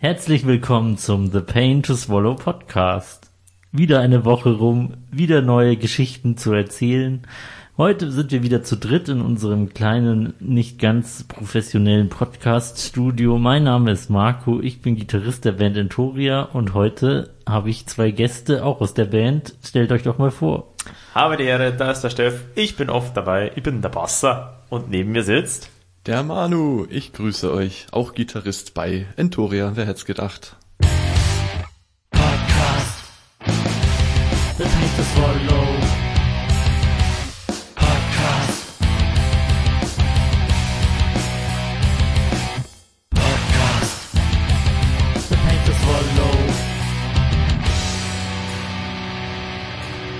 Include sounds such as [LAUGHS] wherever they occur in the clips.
Herzlich willkommen zum The Pain to Swallow Podcast. Wieder eine Woche rum, wieder neue Geschichten zu erzählen. Heute sind wir wieder zu dritt in unserem kleinen, nicht ganz professionellen Podcast-Studio. Mein Name ist Marco, ich bin Gitarrist der Band Entoria und heute habe ich zwei Gäste auch aus der Band. Stellt euch doch mal vor. Habe die Ehre, da ist der Steff. Ich bin oft dabei, ich bin der Basser und neben mir sitzt der Manu, ich grüße euch, auch Gitarrist bei Entoria, wer hätte es gedacht. Podcast. The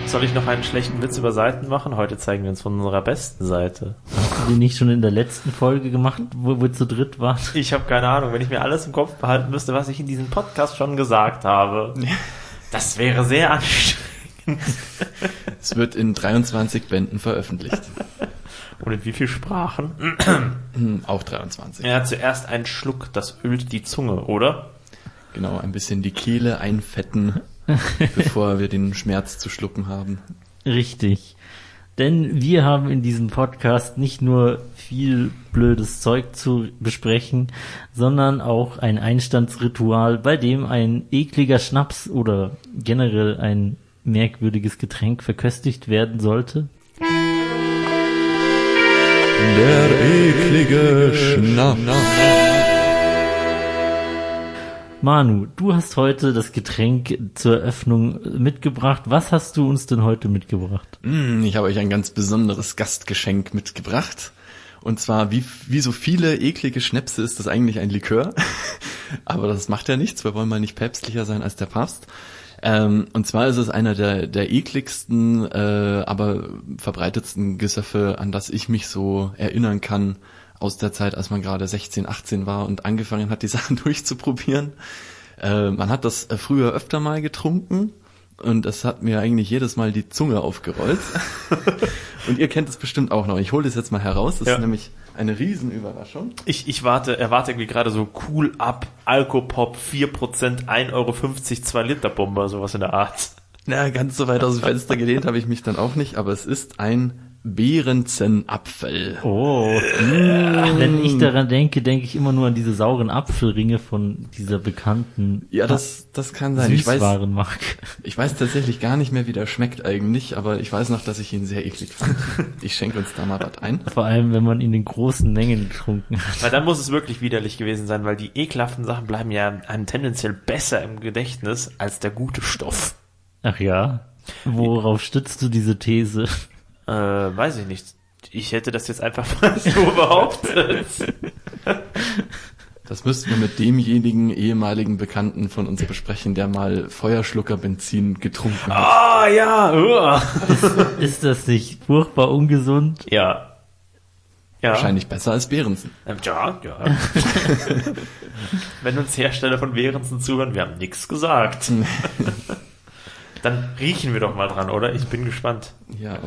Soll ich noch einen schlechten Witz über Seiten machen? Heute zeigen wir uns von unserer besten Seite. Hast du nicht schon in der letzten Folge gemacht, wo wir zu dritt waren? Ich habe keine Ahnung. Wenn ich mir alles im Kopf behalten müsste, was ich in diesem Podcast schon gesagt habe, das wäre sehr anstrengend. Es wird in 23 Bänden veröffentlicht. Und in wie viel Sprachen? Auch 23. Er hat zuerst einen Schluck, das ölt die Zunge, oder? Genau, ein bisschen die Kehle einfetten [LAUGHS] bevor wir den Schmerz zu schlucken haben. Richtig. Denn wir haben in diesem Podcast nicht nur viel blödes Zeug zu besprechen, sondern auch ein Einstandsritual, bei dem ein ekliger Schnaps oder generell ein merkwürdiges Getränk verköstigt werden sollte. Der eklige Schnaps. Manu, du hast heute das Getränk zur Eröffnung mitgebracht. Was hast du uns denn heute mitgebracht? Mm, ich habe euch ein ganz besonderes Gastgeschenk mitgebracht. Und zwar, wie, wie so viele eklige Schnäpse ist das eigentlich ein Likör. [LAUGHS] Aber das macht ja nichts. Wir wollen mal nicht päpstlicher sein als der Papst. Ähm, und zwar ist es einer der, der ekligsten, äh, aber verbreitetsten Gesöffe, an das ich mich so erinnern kann aus der Zeit, als man gerade 16, 18 war und angefangen hat, die [LAUGHS] Sachen durchzuprobieren. Äh, man hat das äh, früher öfter mal getrunken und es hat mir eigentlich jedes Mal die Zunge aufgerollt. [LAUGHS] und ihr kennt es bestimmt auch noch. Ich hole das jetzt mal heraus. Das ja. ist nämlich eine Riesenüberraschung. Ich, ich warte, erwarte irgendwie gerade so cool ab, Alkopop, 4%, 1,50 Euro, 2 Liter Bomber, sowas in der Art. Na, ganz so weit aus dem Fenster gelehnt habe ich mich dann auch nicht, aber es ist ein Behrensenapfel. Oh. Mm. Wenn ich daran denke, denke ich immer nur an diese sauren Apfelringe von dieser bekannten Ja, das, das kann sein. Ich weiß, ich weiß tatsächlich gar nicht mehr, wie der schmeckt eigentlich, aber ich weiß noch, dass ich ihn sehr eklig fand. [LAUGHS] Ich schenke uns da mal was ein. Vor allem, wenn man ihn in großen Mengen getrunken hat. Weil dann muss es wirklich widerlich gewesen sein, weil die ekelhaften Sachen bleiben ja einem tendenziell besser im Gedächtnis als der gute Stoff. Ach ja? Worauf stützt du diese These? Äh, weiß ich nicht. Ich hätte das jetzt einfach mal [LAUGHS] so behauptet. Das müssten wir mit demjenigen ehemaligen Bekannten von uns besprechen, der mal Feuerschlucker Benzin getrunken hat. Ah, oh, ja. Ist, ist das nicht furchtbar ungesund? Ja. Ja. Wahrscheinlich besser als Behrensen. Ja, ja. [LAUGHS] Wenn uns Hersteller von Behrensen zuhören, wir haben nichts gesagt. [LAUGHS] Dann riechen wir doch mal dran, oder? Ich bin gespannt. Ja,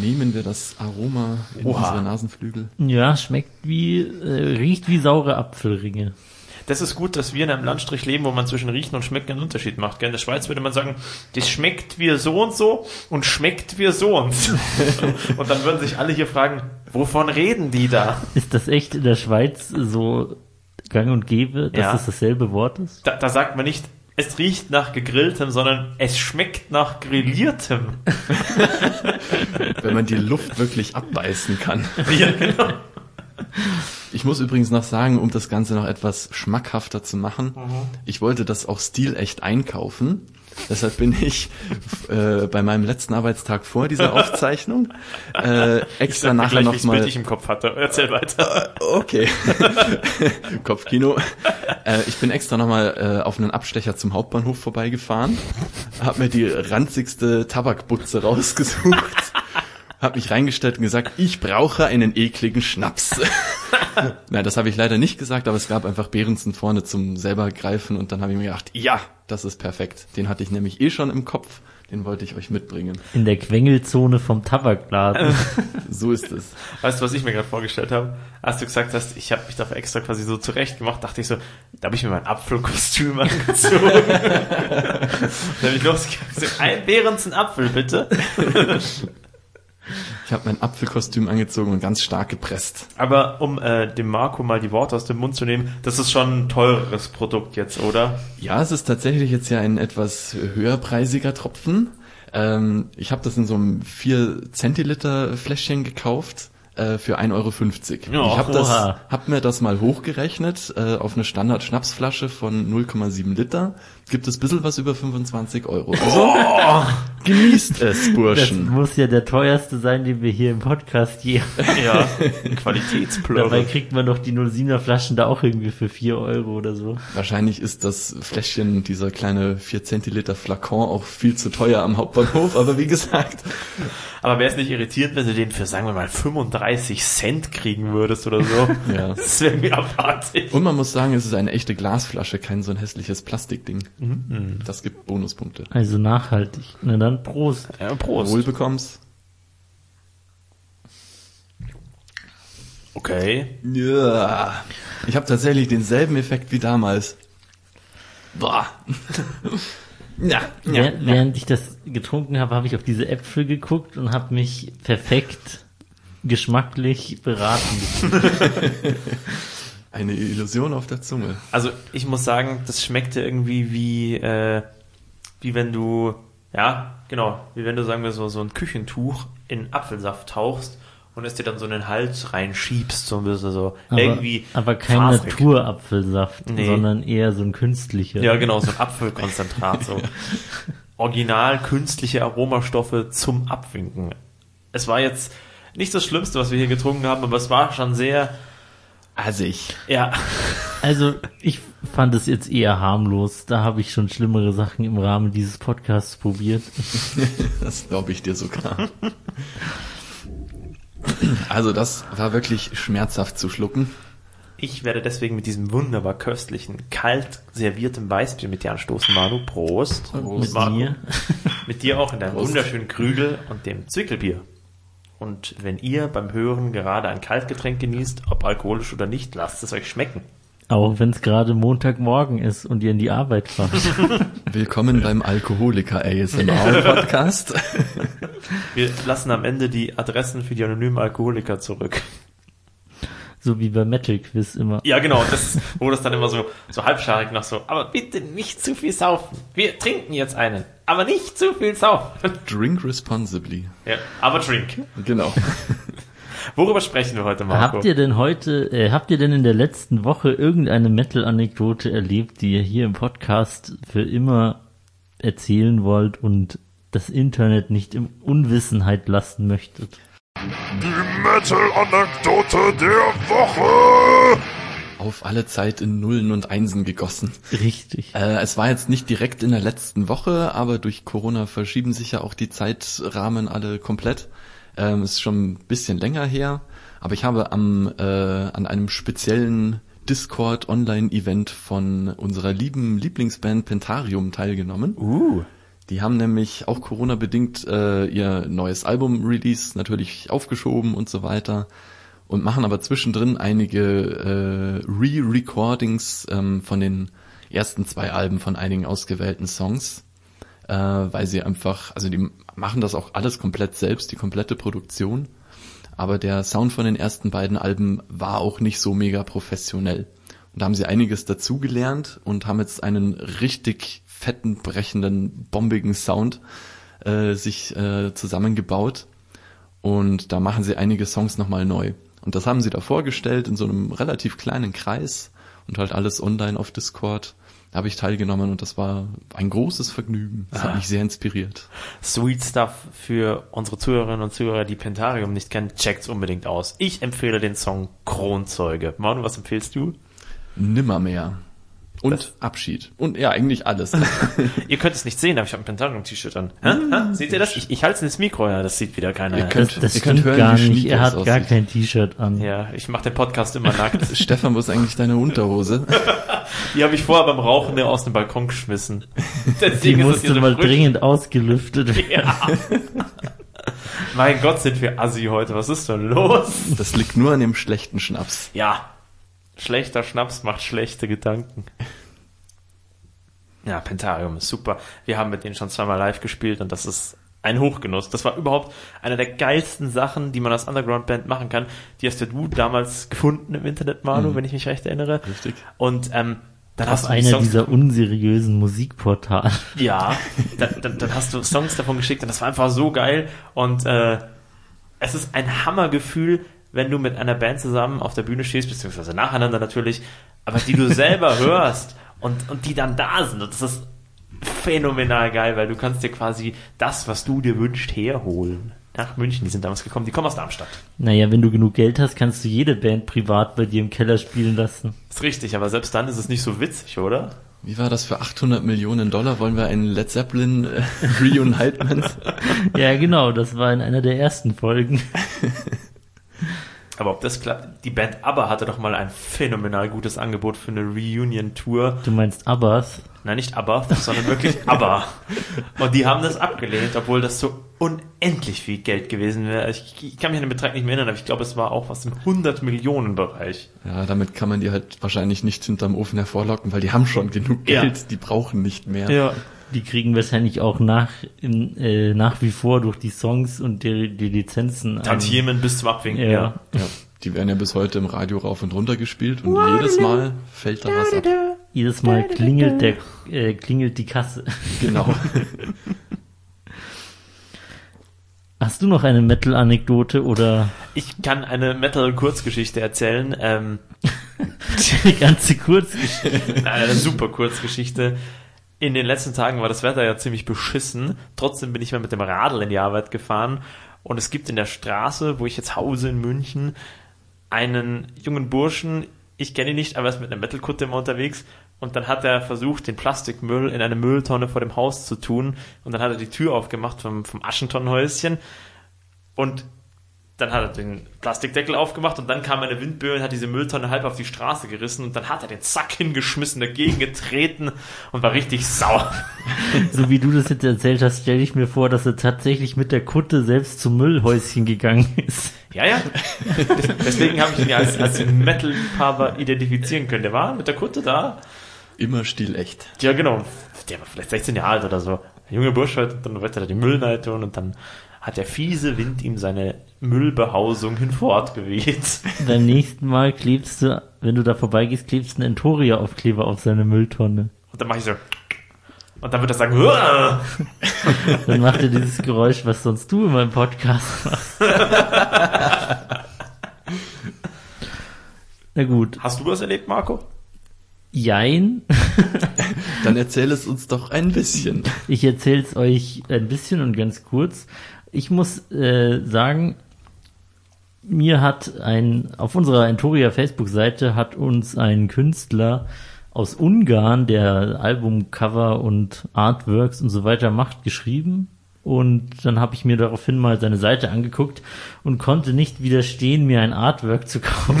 nehmen wir das Aroma in Oha. unsere Nasenflügel. Ja, schmeckt wie, äh, riecht wie saure Apfelringe. Das ist gut, dass wir in einem Landstrich leben, wo man zwischen Riechen und Schmecken einen Unterschied macht. In der Schweiz würde man sagen, das schmeckt wie so und so und schmeckt wie so und so. [LAUGHS] und dann würden sich alle hier fragen, wovon reden die da? Ist das echt in der Schweiz so gang und gäbe, dass ja. das dasselbe Wort ist? Da, da sagt man nicht, es riecht nach gegrilltem, sondern es schmeckt nach grilliertem. Wenn man die Luft wirklich abbeißen kann. [LAUGHS] Ja, genau. Ich muss übrigens noch sagen, um das Ganze noch etwas schmackhafter zu machen, mhm. ich wollte das auch stilecht einkaufen. [LAUGHS] Deshalb bin ich äh, bei meinem letzten Arbeitstag vor dieser [LAUGHS] Aufzeichnung äh, extra ich nachher gleich, noch mal. ich im Kopf hatte. Erzähl weiter. Äh, okay. [LAUGHS] Kopfkino. Äh, ich bin extra nochmal äh, auf einen Abstecher zum Hauptbahnhof vorbeigefahren, habe mir die ranzigste Tabakbutze rausgesucht habe mich reingestellt und gesagt, ich brauche einen ekligen Schnaps. [LAUGHS] Nein, das habe ich leider nicht gesagt, aber es gab einfach Behrensen vorne zum selber greifen und dann habe ich mir gedacht, ja, das ist perfekt. Den hatte ich nämlich eh schon im Kopf. Den wollte ich euch mitbringen. In der Quengelzone vom Tabakladen. [LAUGHS] So ist es. Weißt du, was ich mir gerade vorgestellt habe? Als du gesagt hast, ich habe mich dafür extra quasi so zurecht gemacht, dachte ich so, da habe ich mir mein Apfelkostüm [LAUGHS] angezogen. da habe ich losgegangen. so, Ein Behrens ein Apfel, bitte. Ich habe mein Apfelkostüm angezogen und ganz stark gepresst. Aber um äh, dem Marco mal die Worte aus dem Mund zu nehmen, das ist schon ein teureres Produkt jetzt, oder? Ja, es ist tatsächlich jetzt ja ein etwas höherpreisiger Tropfen. Ähm, ich habe das in so einem 4 Zentiliter Fläschchen gekauft äh, für 1,50 Euro. Ja, ich habe hab mir das mal hochgerechnet äh, auf eine Standard-Schnapsflasche von 0,7 Liter. Gibt es bisschen was über 25 Euro. [LAUGHS] Also genießt es, Das Burschen. muss ja der teuerste sein, den wir hier im Podcast je. Ja, [LAUGHS] Dabei Qualitätsplörre. kriegt man doch die 07er Flaschen da auch irgendwie für 4 Euro oder so. Wahrscheinlich ist das Fläschchen, dieser kleine 4 Zentiliter Flakon auch viel zu teuer am Hauptbahnhof, aber wie gesagt, Aber wäre es nicht irritierend, wenn du den für, sagen wir mal, 35 Cent kriegen würdest oder so? Ja. Das wäre mir abartig. Und man muss sagen, es ist eine echte Glasflasche, kein so ein hässliches Plastikding. Das gibt Bonuspunkte. Also nachhaltig. Na dann Prost. Ja, Prost. Wohl bekommst. Okay. Ja. Ich habe tatsächlich denselben Effekt wie damals. Boah. [LAUGHS] ja, ja, Währ- Während ich das getrunken habe, habe ich auf diese Äpfel geguckt und habe mich perfekt geschmacklich beraten. [LAUGHS] Eine Illusion auf der Zunge. Also ich muss sagen, das schmeckte irgendwie wie, äh, wie wenn du, ja, genau, wie wenn du, sagen wir so, so ein Küchentuch in Apfelsaft tauchst und es dir dann so in den Hals reinschiebst, so ein bisschen so, Aber, irgendwie. aber kein faserig. Naturapfelsaft, Nee. sondern eher so ein künstlicher. Ja, genau, so ein Apfelkonzentrat, so. [LAUGHS] Original künstliche Aromastoffe zum Abwinken. Es war jetzt nicht das Schlimmste, was wir hier getrunken haben, aber es war schon sehr, Assig. ja, Also ich fand es jetzt eher harmlos. Da habe ich schon schlimmere Sachen im Rahmen dieses Podcasts probiert. [LAUGHS] Das glaube ich dir sogar. Also das war wirklich schmerzhaft zu schlucken. Ich werde deswegen mit diesem wunderbar köstlichen, kalt servierten Weißbier mit dir anstoßen, Manu. Prost. Mit Marco. mir. Mit dir auch in deinem Prost. wunderschönen Krügel und dem Zwickelbier. Und wenn ihr beim Hören gerade ein Kaltgetränk genießt, ob alkoholisch oder nicht, lasst es euch schmecken. Auch wenn es gerade Montagmorgen ist und ihr in die Arbeit fahrt. [LAUGHS] Willkommen beim Alkoholiker ASMR [LAUGHS] Podcast. Wir lassen am Ende die Adressen für die anonymen Alkoholiker zurück. So wie bei Metal Quiz immer. Ja, genau, das, wo das dann immer so, so halbscharig noch so, aber bitte nicht zu viel saufen. Wir trinken jetzt einen, aber nicht zu viel saufen. Drink responsibly. Ja, aber drink. Genau. [LAUGHS] Worüber sprechen wir heute, Marco? Habt ihr denn heute, äh, habt ihr denn in der letzten Woche irgendeine Metal-Anekdote erlebt, die ihr hier im Podcast für immer erzählen wollt und das Internet nicht in Unwissenheit lassen möchtet? Die Metal-Anekdote der Woche. Auf alle Zeit in Nullen und Einsen gegossen. Richtig. Äh, es war jetzt nicht direkt in der letzten Woche, aber durch Corona verschieben sich ja auch die Zeitrahmen alle komplett. Ähm, ist schon ein bisschen länger her, aber ich habe am äh, an einem speziellen Discord Online Event von unserer lieben Lieblingsband Pentarium teilgenommen. Uh. Die haben nämlich auch Corona bedingt äh, ihr neues Album Release natürlich aufgeschoben und so weiter und machen aber zwischendrin einige äh, Re-Recordings ähm, von den ersten zwei Alben von einigen ausgewählten Songs, äh, weil sie einfach, also die machen das auch alles komplett selbst, die komplette Produktion, aber der Sound von den ersten beiden Alben war auch nicht so mega professionell. Und da haben sie einiges dazugelernt und haben jetzt einen richtig fetten, brechenden, bombigen Sound äh, sich äh, zusammengebaut. Und da machen sie einige Songs nochmal neu. Und das haben sie da vorgestellt in so einem relativ kleinen Kreis und halt alles online auf Discord. Da habe ich teilgenommen und das war ein großes Vergnügen. Das hat mich sehr inspiriert. Sweet Stuff für unsere Zuhörerinnen und Zuhörer, die Pentarium nicht kennen, checkt's unbedingt aus. Ich empfehle den Song Kronzeuge. Manu, was empfehlst du? Nimmermehr. Und Das- Abschied. Und ja, eigentlich alles. [LAUGHS] Ihr könnt es nicht sehen, aber ich habe ein Pentarium-T-Shirt an. Hä? Hä? Seht ihr das? Ich, ich halte es ins Mikro, ja, das sieht wieder keiner. Ihr könnt- Das, das ihr könnt hören, gar wie nicht. Er hat schnieklos gar aussieht. kein T-Shirt an. ja, ich mache den Podcast immer nackt. [LAUGHS] Stefan, wo ist eigentlich deine Unterhose? [LAUGHS] Die habe ich vorher beim Rauchen aus dem Balkon geschmissen. Die Deswegen musste mal frisch. dringend ausgelüftet werden. Ja. mein Gott, sind wir assi heute. Was ist denn los? Das liegt nur an dem schlechten Schnaps. Ja. Schlechter Schnaps macht schlechte Gedanken. Ja, Pentarium ist super. Wir haben mit denen schon zweimal live gespielt und das ist ein Hochgenuss. Das war überhaupt eine der geilsten Sachen, die man als Underground-Band machen kann. Die hast du damals gefunden im Internet, Manu, wenn ich mich recht erinnere. Richtig. Und ähm, dann hast Auf du die einer Songs dieser unseriösen Musikportale. Ja, [LAUGHS] dann, dann, dann hast du Songs davon geschickt und das war einfach so geil. Und äh, es ist ein Hammergefühl, wenn du mit einer Band zusammen auf der Bühne stehst, beziehungsweise nacheinander natürlich, aber die du selber [LAUGHS] hörst und, und die dann da sind. Und das ist phänomenal geil, weil du kannst dir quasi das, was du dir wünschst, herholen. Nach München, die sind damals gekommen, die kommen aus Darmstadt. Naja, wenn du genug Geld hast, kannst du jede Band privat bei dir im Keller spielen lassen. Ist richtig, aber selbst dann ist es nicht so witzig, oder? Wie war das für 800 Millionen Dollar? Wollen wir einen Led Zeppelin äh, Reunitement? [LAUGHS] Ja, genau, das war in einer der ersten Folgen. [LAUGHS] Aber ob das klappt, die Band ABBA hatte doch mal ein phänomenal gutes Angebot für eine Reunion-Tour. Du meinst Abbas? Nein, nicht ABBA, sondern wirklich [LAUGHS] ABBA. Und die haben das abgelehnt, obwohl das so unendlich viel Geld gewesen wäre. Ich, ich kann mich an den Betrag nicht mehr erinnern, aber ich glaube, es war auch was im 100 Millionen Bereich. Ja, damit kann man die halt wahrscheinlich nicht hinterm Ofen hervorlocken, weil die haben schon genug Ja. Geld, die brauchen nicht mehr. Ja. Die kriegen wahrscheinlich auch nach, in, äh, nach wie vor durch die Songs und die, die Lizenzen. Tantiemen bis zum Abwinken. Ja. Ja, die werden ja bis heute im Radio rauf und runter gespielt und jedes Mal fällt da was ab. Jedes Mal klingelt der, äh, klingelt die Kasse. Genau. [LAUGHS] Hast du noch eine Metal-Anekdote oder Ich kann eine Metal-Kurzgeschichte erzählen. Ähm, [LAUGHS] eine ganze Kurzgeschichte? eine super Kurzgeschichte. In den letzten Tagen war das Wetter ja ziemlich beschissen. Trotzdem bin ich mal mit dem Radl in die Arbeit gefahren. Und es gibt in der Straße, wo ich jetzt hause in München, einen jungen Burschen. Ich kenne ihn nicht, aber er ist mit einer Metalkutte immer unterwegs. Und dann hat er versucht, den Plastikmüll in eine Mülltonne vor dem Haus zu tun. Und dann hat er die Tür aufgemacht vom, vom Aschentonnenhäuschen. Und dann hat er den Plastikdeckel aufgemacht und dann kam eine Windböe und hat diese Mülltonne halb auf die Straße gerissen und dann hat er den Sack hingeschmissen, dagegen getreten und war richtig sauer. [LAUGHS] So wie du das jetzt erzählt hast, stelle ich mir vor, dass er tatsächlich mit der Kutte selbst zum Müllhäuschen gegangen ist. Ja, ja. Des- Deswegen habe ich ihn ja als, als Metal-Liebhaber identifizieren können. Der war mit der Kutte da. Immer stilecht. Ja, genau. Der war vielleicht 16 Jahre alt oder so. Ein junger Bursch halt, und dann er die Müllneid tun und dann hat der fiese Wind ihm seine Müllbehausung hinfortgeweht. [LAUGHS] Beim nächsten Mal klebst du, wenn du da vorbeigehst, klebst du einen Entoria-Aufkleber auf seine Mülltonne. Und dann mache ich so. Und dann wird er sagen, "Uah!" [LAUGHS] Dann macht er dieses Geräusch, was sonst du in meinem Podcast machst. [LAUGHS] Na gut. hast du was erlebt, Marco? Jein. [LAUGHS] Dann erzähl es uns doch ein bisschen. Ich erzähle es euch ein bisschen und ganz kurz. Ich muss äh, sagen, mir hat ein, auf unserer Entoria Facebook-Seite hat uns ein Künstler aus Ungarn, der Albumcover und Artworks und so weiter macht, geschrieben. Und dann habe ich mir daraufhin mal seine Seite angeguckt und konnte nicht widerstehen, mir ein Artwork zu [LAUGHS] kaufen,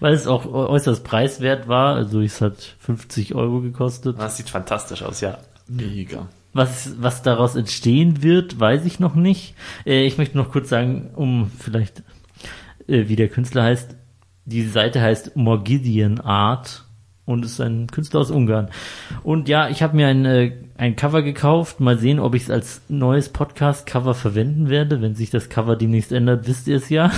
weil es auch äußerst preiswert war. Also es hat 50 Euro gekostet. Das sieht fantastisch aus, ja. Mega. Was, was daraus entstehen wird, weiß ich noch nicht. Äh, ich möchte noch kurz sagen, um vielleicht, äh, wie der Künstler heißt. Die Seite heißt Morgidian Art und ist ein Künstler aus Ungarn. Und ja, ich habe mir ein, äh, ein Cover gekauft. Mal sehen, ob ich es als neues Podcast-Cover verwenden werde. Wenn sich das Cover demnächst ändert, wisst ihr es ja.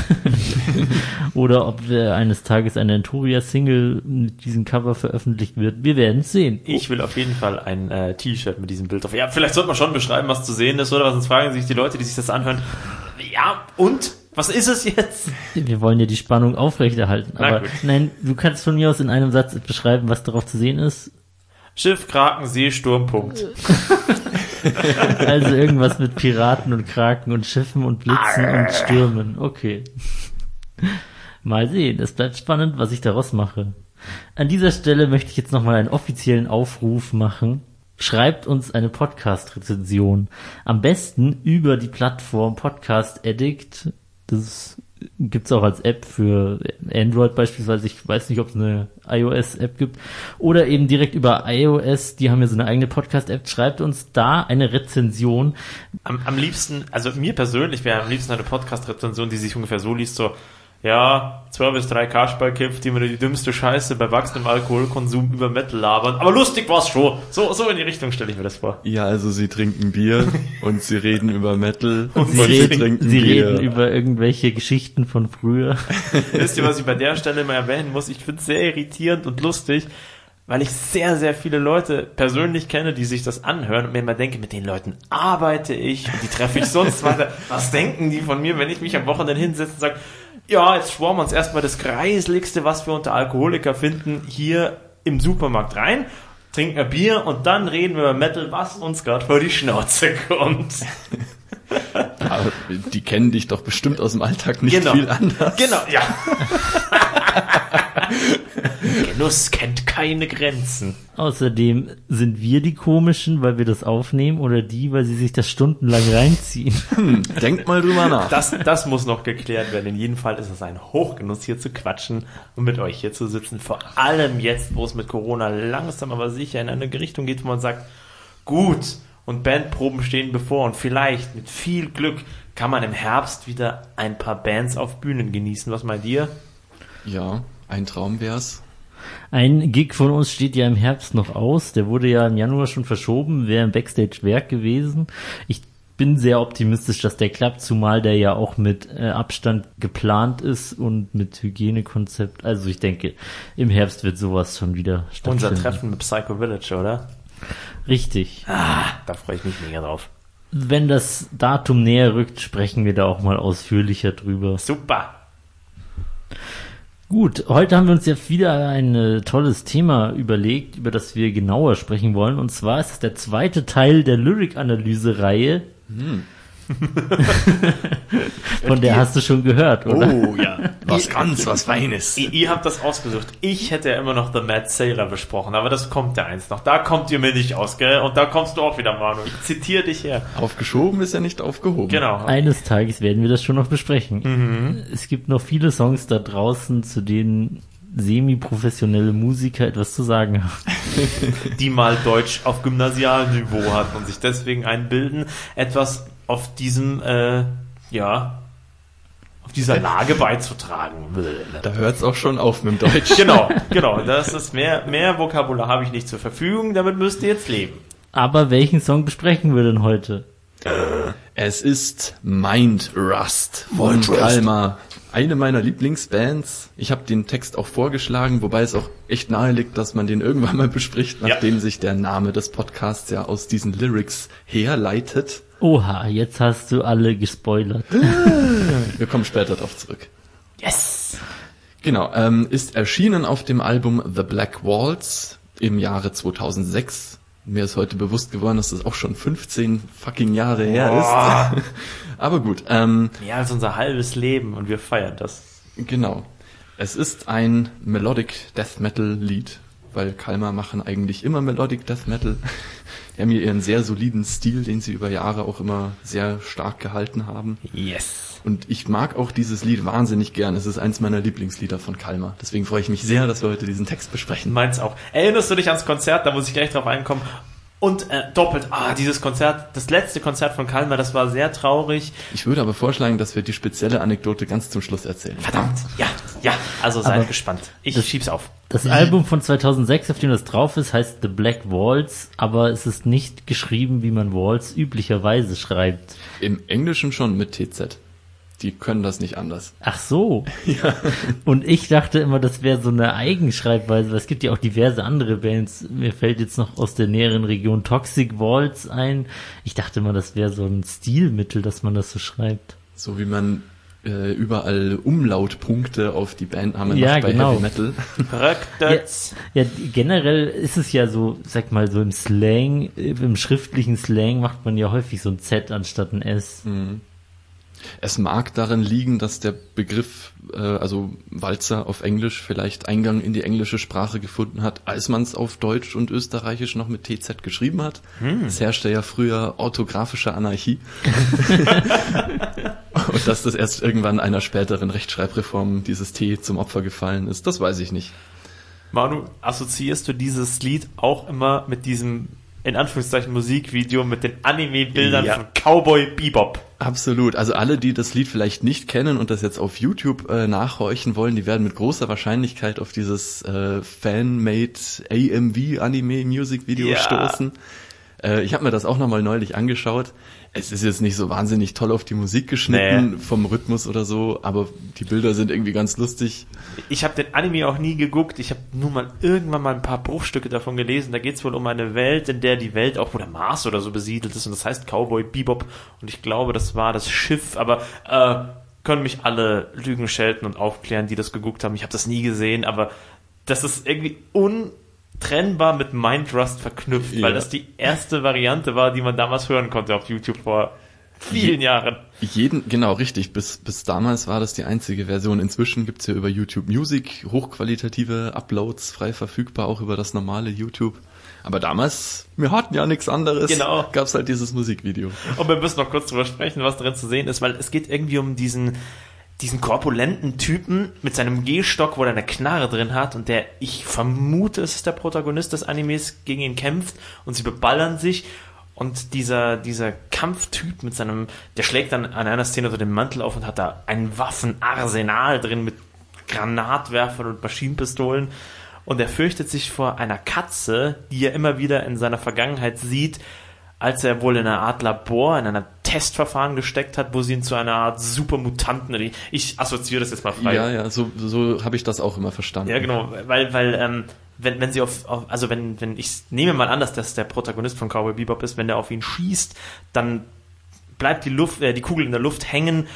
[LAUGHS] Oder ob äh, eines Tages eine Entoria-Single mit diesem Cover veröffentlicht wird. Wir werden es sehen. Ich will auf jeden Fall ein äh, T-Shirt mit diesem Bild drauf. Ja, vielleicht sollte man schon beschreiben, was zu sehen ist, oder? Was sonst fragen sich die Leute, die sich das anhören. Ja, und? Was ist es jetzt? Wir wollen ja die Spannung aufrechterhalten. Na Aber gut. nein, du kannst von mir aus in einem Satz beschreiben, was darauf zu sehen ist. Schiff, Kraken, See, Sturm, Punkt. [LAUGHS] Also irgendwas mit Piraten und Kraken und Schiffen und Blitzen und Stürmen. Okay. Mal sehen. Es bleibt spannend, was ich daraus mache. An dieser Stelle möchte ich jetzt nochmal einen offiziellen Aufruf machen. Schreibt uns eine Podcast-Rezension. Am besten über die Plattform Podcast Addict. Das gibt's auch als App für Android beispielsweise. Ich weiß nicht, ob es eine iOS-App gibt. Oder eben direkt über iOS, die haben ja so eine eigene Podcast-App. Schreibt uns da eine Rezension. Am, am liebsten, also mir persönlich wäre am liebsten eine Podcast-Rezension, die sich ungefähr so liest, so, ja, zwei bis drei Kasperl kippt, die mir die dümmste Scheiße bei wachsendem Alkoholkonsum über Metal labern. Aber lustig war's schon. So, so in die Richtung stelle ich mir das vor. Ja, also sie trinken Bier [LAUGHS] und sie reden über Metal und, Sie, reden, sie reden über irgendwelche Geschichten von früher. [LAUGHS] Wisst ihr, was ich bei der Stelle mal erwähnen muss? Ich finde es sehr irritierend und lustig, weil ich sehr, sehr viele Leute persönlich kenne, die sich das anhören und mir immer denke, mit den Leuten arbeite ich und die treffe ich sonst [LAUGHS] weiter. Was denken die von mir, wenn ich mich am Wochenende hinsetze und sage, ja, jetzt schworen wir uns erstmal das Kreisligste, was wir unter Alkoholiker finden, hier im Supermarkt rein, trinken ein Bier und dann reden wir über Metal, was uns gerade vor die Schnauze kommt. [LAUGHS] Aber die kennen dich doch bestimmt aus dem Alltag nicht Genau. viel anders. Genau, ja. [LAUGHS] Genuss kennt keine Grenzen. Außerdem sind wir die komischen, weil wir das aufnehmen oder die, weil sie sich das stundenlang reinziehen. [LAUGHS] Denk mal drüber nach. Das, das muss noch geklärt werden. In jedem Fall ist es ein Hochgenuss, hier zu quatschen und mit euch hier zu sitzen. Vor allem jetzt, wo es mit Corona langsam aber sicher in eine Richtung geht, wo man sagt, gut, und Bandproben stehen bevor und vielleicht mit viel Glück kann man im Herbst wieder ein paar Bands auf Bühnen genießen. Was meint ihr? Ja, ein Traum wär's. Ein Gig von uns steht ja im Herbst noch aus. Der wurde ja im Januar schon verschoben, wäre im Backstage-Werk gewesen. Ich bin sehr optimistisch, dass der klappt, zumal der ja auch mit äh, Abstand geplant ist und mit Hygienekonzept. Also ich denke, im Herbst wird sowas schon wieder stattfinden. Unser Treffen mit Psycho Village, oder? Richtig. Da freue ich mich mega drauf. Wenn das Datum näher rückt, sprechen wir da auch mal ausführlicher drüber. Super. Gut, heute haben wir uns ja wieder ein äh, tolles Thema überlegt, über das wir genauer sprechen wollen. Und zwar ist es der zweite Teil der Lyric-Analyse-Reihe. [LAUGHS] Von der hast du schon gehört, oder? Oh ja, [LAUGHS] was ganz, was Feines. Ihr, ihr habt das ausgesucht. Ich hätte ja immer noch The Mad Sailor besprochen, aber das kommt ja eins noch. Da kommt ihr mir nicht aus, gell? Und da kommst du auch wieder, Manu. Ich zitiere dich her. Aufgeschoben ist ja nicht aufgehoben. Genau. Eines Tages werden wir das schon noch besprechen. Es gibt noch viele Songs da draußen, zu denen semi-professionelle Musiker etwas zu sagen haben. [LAUGHS] Die mal Deutsch auf Gymnasialniveau hat und sich deswegen einbilden, etwas auf diesem, äh, ja, auf dieser [LAUGHS] Lage beizutragen. Da hört's auch schon auf mit dem Deutsch. [LAUGHS] Genau, genau. Das ist mehr, mehr Vokabular habe ich nicht zur Verfügung, damit müsst ihr jetzt leben. Aber welchen Song besprechen wir denn heute? Es ist Mind Rust von Kalmar. Eine meiner Lieblingsbands. Ich habe den Text auch vorgeschlagen, wobei es auch echt nahe liegt, dass man den irgendwann mal bespricht, Ja. nachdem sich der Name des Podcasts ja aus diesen Lyrics herleitet. Oha, jetzt hast du alle gespoilert. [LAUGHS] Wir kommen später darauf zurück. Yes! Genau, ähm, ist erschienen auf dem Album The Black Waltz im Jahre 2006. Mir ist heute bewusst geworden, dass das auch schon 15 fucking Jahre her ist. [LAUGHS] Aber gut, ähm, Mehr als unser halbes Leben und wir feiern das. genau. Es ist ein Melodic Death Metal Lied, weil Kalmar machen eigentlich immer Melodic Death Metal. [LAUGHS] Die haben hier ihren sehr soliden Stil, den sie über Jahre auch immer sehr stark gehalten haben. Yes. Und ich mag auch dieses Lied wahnsinnig gern. Es ist eins meiner Lieblingslieder von Kalmar. Deswegen freue ich mich sehr, dass wir heute diesen Text besprechen. Meins auch. Erinnerst du dich ans Konzert? Da muss ich gleich drauf einkommen. Und äh, doppelt, ah, dieses Konzert, das letzte Konzert von Kalmar, das war sehr traurig. Ich würde aber vorschlagen, dass wir die spezielle Anekdote ganz zum Schluss erzählen. Verdammt. Ja, ja, also seid Aber gespannt. Ich das- schieb's auf. Das Album von 2006, auf dem das drauf ist, heißt The Black Waltz, aber es ist nicht geschrieben, wie man Waltz üblicherweise schreibt. Im Englischen schon mit TZ. Die können das nicht anders. Ach so. [LAUGHS] Und ich dachte immer, das wäre so eine Eigenschreibweise, weil es gibt ja auch diverse andere Bands. Mir fällt jetzt noch aus der näheren Region Toxic Waltz ein. Ich dachte immer, das wäre so ein Stilmittel, dass man das so schreibt. So wie man äh, überall Umlautpunkte auf die Bandnamen Ja, macht bei genau. Heavy Metal. Ja, die- generell ist es ja so, sag mal, so im Slang, im schriftlichen Slang macht man ja häufig so ein Z anstatt ein S. Es mag darin liegen, dass der Begriff, äh, also Walzer auf Englisch, vielleicht Eingang in die englische Sprache gefunden hat, als man es auf Deutsch und Österreichisch noch mit TZ geschrieben hat. Es herrschte ja früher orthografische Anarchie. [LAUGHS] Und dass das erst irgendwann einer späteren Rechtschreibreform dieses T zum Opfer gefallen ist, das weiß ich nicht. Manu, assoziierst du dieses Lied auch immer mit diesem, in Anführungszeichen, Musikvideo mit den Anime-Bildern Ja. von Cowboy Bebop? Absolut. Also alle, die das Lied vielleicht nicht kennen und das jetzt auf YouTube äh, nachhorchen wollen, die werden mit großer Wahrscheinlichkeit auf dieses äh, Fan-made AMV Anime Music Video Ja. stoßen. Äh, ich habe mir das auch nochmal neulich angeschaut. Es ist jetzt nicht so wahnsinnig toll auf die Musik geschnitten Nee. vom Rhythmus oder so, aber die Bilder sind irgendwie ganz lustig. Ich habe den Anime auch nie geguckt. Ich habe nur mal irgendwann mal ein paar Bruchstücke davon gelesen. Da geht es wohl um eine Welt, in der die Welt auch, wo der Mars oder so besiedelt ist. Und das heißt Cowboy Bebop. Und ich glaube, das war das Schiff. Aber äh, können mich alle Lügen schelten und aufklären, die das geguckt haben. Ich habe das nie gesehen. Aber das ist irgendwie untrennbar mit Mind Rust verknüpft, weil Ja. das die erste Variante war, die man damals hören konnte auf YouTube vor vielen Jahren. Jeden, genau, richtig. Bis, bis damals war das die einzige Version. Inzwischen gibt's ja über YouTube Music hochqualitative Uploads, frei verfügbar, auch über das normale YouTube. Aber damals, wir hatten ja nichts anderes, Genau. gab's halt dieses Musikvideo. Und wir müssen noch kurz drüber sprechen, was drin zu sehen ist, weil es geht irgendwie um diesen, diesen korpulenten Typen mit seinem Gehstock, wo er eine Knarre drin hat und der, ich vermute, es ist der Protagonist des Animes, gegen ihn kämpft und sie beballern sich und dieser, dieser Kampftyp mit seinem, der schlägt dann an einer Szene so den Mantel auf und hat da ein Waffenarsenal drin mit Granatwerfern und Maschinenpistolen und er fürchtet sich vor einer Katze, die er immer wieder in seiner Vergangenheit sieht, als er wohl in einer Art Labor, in einer Testverfahren gesteckt hat, wo sie ihn zu einer Art Supermutanten, ich assoziiere das jetzt mal frei. Ja, ja, so, so habe ich das auch immer verstanden. Ja, genau, weil, weil, ähm, wenn, wenn sie auf, auf also wenn, wenn ich nehme mal an, dass das der Protagonist von Cowboy Bebop ist, wenn der auf ihn schießt, dann bleibt die Luft, äh, die Kugel in der Luft hängen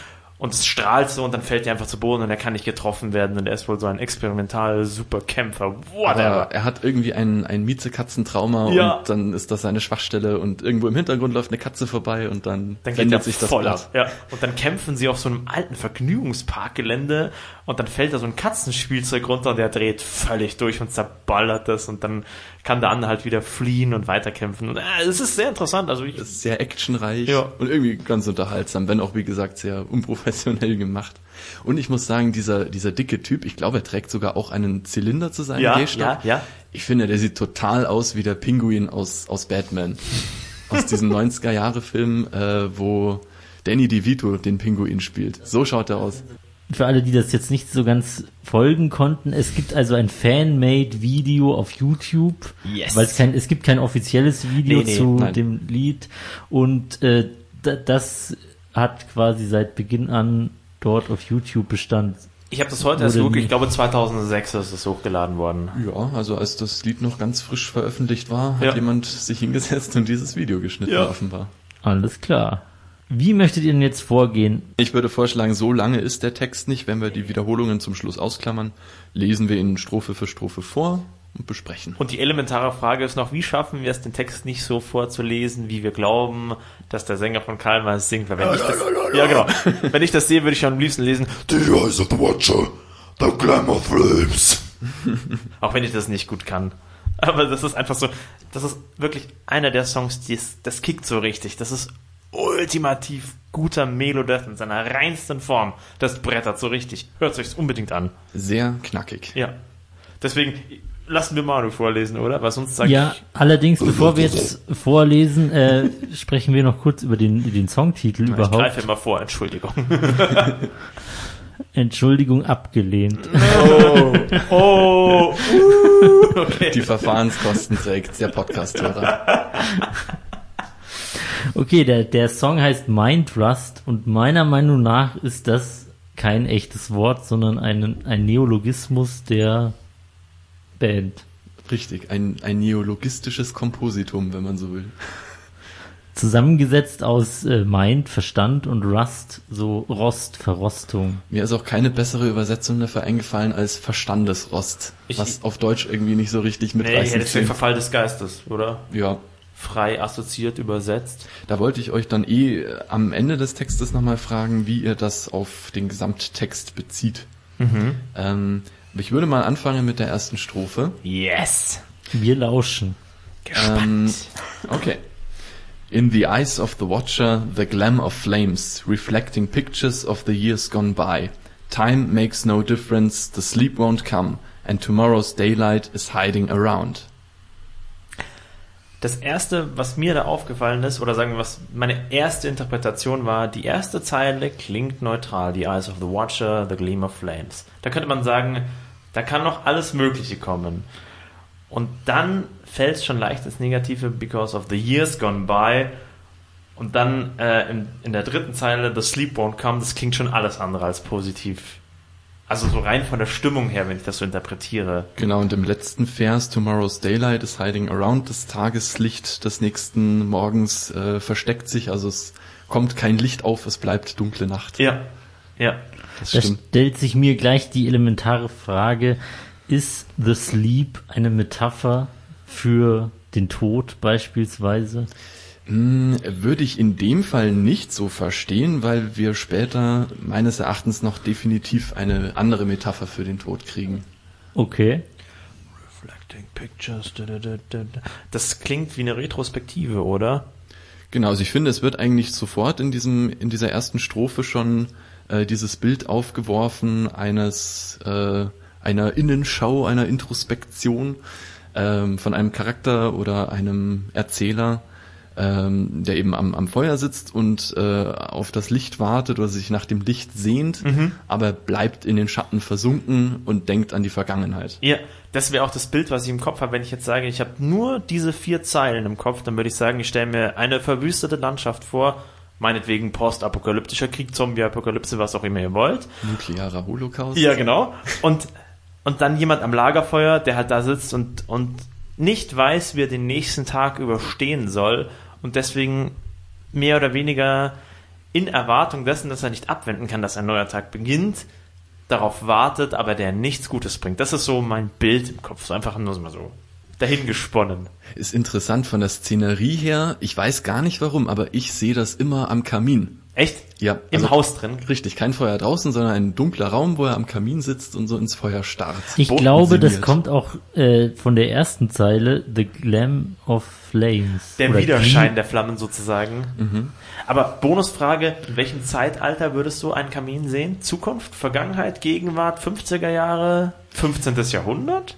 und es strahlt so und dann fällt er einfach zu Boden und er kann nicht getroffen werden und er ist wohl so ein experimental Superkämpfer. Whatever. Aber er hat irgendwie ein, ein Miezekatzentrauma Ja. und dann ist das seine Schwachstelle und irgendwo im Hintergrund läuft eine Katze vorbei und dann, Dann er sich das voll Blatt. ab. Ja. Und dann kämpfen sie auf so einem alten Vergnügungsparkgelände und dann fällt da so ein Katzenspielzeug runter und der dreht völlig durch und zerballert das und dann kann der andere halt wieder fliehen und weiterkämpfen. Und, äh, es ist sehr interessant. Also ich, Das ist sehr actionreich Ja. und irgendwie ganz unterhaltsam, wenn auch wie gesagt sehr unprofessionell gemacht. Und ich muss sagen, dieser dieser dicke Typ, ich glaube, er trägt sogar auch einen Zylinder zu seinem Ja, ja, ja. Ich finde, der sieht total aus wie der Pinguin aus aus Batman, aus diesem 90er [LAUGHS] Jahre Film, äh, wo Danny DeVito den Pinguin spielt. So schaut er aus. Für alle, die das jetzt nicht so ganz folgen konnten, es gibt also ein Fan-made-Video auf YouTube, Yes. weil es kein, es gibt kein offizielles Video Nee, nee, zu nein. dem Lied und äh, da, das hat quasi seit Beginn an dort auf YouTube Bestand. ich habe das heute erst nie- Ich glaube 2006 ist es hochgeladen worden. Ja, also als das Lied noch ganz frisch veröffentlicht war, hat Ja. jemand sich hingesetzt und dieses Video geschnitten Ja. offenbar. Alles klar. Wie möchtet ihr denn jetzt vorgehen? Ich würde vorschlagen, so lange ist der Text nicht. Wenn wir die Wiederholungen zum Schluss ausklammern, lesen wir ihn Strophe für Strophe vor und besprechen. Und die elementare Frage ist noch, wie schaffen wir es, den Text nicht so vorzulesen, wie wir glauben, dass der Sänger von Karl singt? Weil wenn ich das, ja genau, wenn ich das sehe, würde ich am liebsten lesen, The eyes of the watcher, the glamour flames. [LAUGHS] auch wenn ich das nicht gut kann. Aber das ist einfach so, das ist wirklich einer der Songs, die ist, das kickt so richtig. Das ist ultimativ guter Melodeath in seiner reinsten Form. Das brettert so richtig. Hört euch's unbedingt an. Sehr knackig. Ja. Deswegen lassen wir Manu vorlesen, oder? Weil sonst sage Ja, ich, allerdings, bevor wir jetzt vorlesen, äh, sprechen wir noch kurz über den, den Songtitel ich überhaupt. greife immer vor, Entschuldigung. [LAUGHS] Entschuldigung, abgelehnt. [LAUGHS] Oh, oh, uh, okay. Die Verfahrenskosten trägt der Podcast-Hörer. [LAUGHS] Okay, der, der Song heißt Mind Rust und meiner Meinung nach ist das kein echtes Wort, sondern ein, ein Neologismus der Band. Richtig, ein, ein neologistisches Kompositum, wenn man so will. Zusammengesetzt aus äh, Mind, Verstand und Rust, so Rost, Verrostung. Mir ist auch keine bessere Übersetzung dafür eingefallen als Verstandesrost, Ich- was auf Deutsch irgendwie nicht so richtig Nee, mitreißend ist der klingt. Verfall des Geistes, oder? Ja, Frei assoziiert, übersetzt. da wollte ich euch dann eh äh, am Ende des Textes nochmal fragen, wie ihr das auf den Gesamttext bezieht. Mhm. Ähm, ich würde mal anfangen mit der ersten Strophe. Yes. Wir lauschen. Gespannt. Ähm, okay. In the eyes of the watcher, the glam of flames, reflecting pictures of the years gone by. Time makes no difference, the sleep won't come, and tomorrow's daylight is hiding around. Das erste, was mir da aufgefallen ist, oder sagen wir, was meine erste Interpretation war, die erste Zeile klingt neutral. The eyes of the watcher, the gleam of flames. Da könnte man sagen, da kann noch alles Mögliche kommen. Und dann fällt es schon leicht ins Negative, because of the years gone by. Und dann äh, in, in der dritten Zeile, the sleep won't come, das klingt schon alles andere als positiv. Also so rein von der Stimmung her, wenn ich das so interpretiere. Genau, und im letzten Vers, Tomorrow's Daylight is hiding around, das Tageslicht des nächsten Morgens äh, versteckt sich, also es kommt kein Licht auf, es bleibt dunkle Nacht. Ja, ja. Das Da stimmt. stellt sich mir gleich die elementare Frage, ist The Sleep eine Metapher für den Tod beispielsweise? Hm, würde ich in dem Fall nicht so verstehen, weil wir später meines Erachtens noch definitiv eine andere Metapher für den Tod kriegen. Okay. Reflecting Pictures. da, da, da, da, da. Das klingt wie eine Retrospektive, oder? Genau, also ich finde, es wird eigentlich sofort in diesem, in dieser ersten Strophe schon äh, dieses Bild aufgeworfen eines, äh, einer Innenschau, einer Introspektion ähm, von einem Charakter oder einem Erzähler, ähm, der eben am, am Feuer sitzt und äh, auf das Licht wartet oder sich nach dem Licht sehnt, aber bleibt in den Schatten versunken und denkt an die Vergangenheit. Ja, das wäre auch das Bild, was ich im Kopf habe. Wenn ich jetzt sage, ich habe nur diese vier Zeilen im Kopf, dann würde ich sagen, ich stelle mir eine verwüstete Landschaft vor, meinetwegen postapokalyptischer Krieg, Zombie-Apokalypse, was auch immer ihr wollt. Nuklearer Holocaust. Ja, genau. Und, und dann jemand am Lagerfeuer, der halt da sitzt und, und nicht weiß, wie er den nächsten Tag überstehen soll und deswegen mehr oder weniger in Erwartung dessen, dass er nicht abwenden kann, dass ein neuer Tag beginnt, darauf wartet, aber der nichts Gutes bringt. Das ist so mein Bild im Kopf, so einfach nur mal so dahingesponnen. Ist interessant von der Szenerie her. Ich weiß gar nicht warum, aber ich sehe das immer am Kamin. Echt? Ja, Im also- Haus drin. Richtig, kein Feuer draußen, sondern ein dunkler Raum, wo er am Kamin sitzt und so ins Feuer starrt. Ich Boten glaube, das sinniert. kommt auch äh, von der ersten Zeile, The Glam of Flames. Der Oder Widerschein Gleam- der Flammen sozusagen. Aber Bonusfrage, in welchem Zeitalter würdest du einen Kamin sehen? Zukunft, Vergangenheit, Gegenwart, 50er Jahre, 15. Jahrhundert?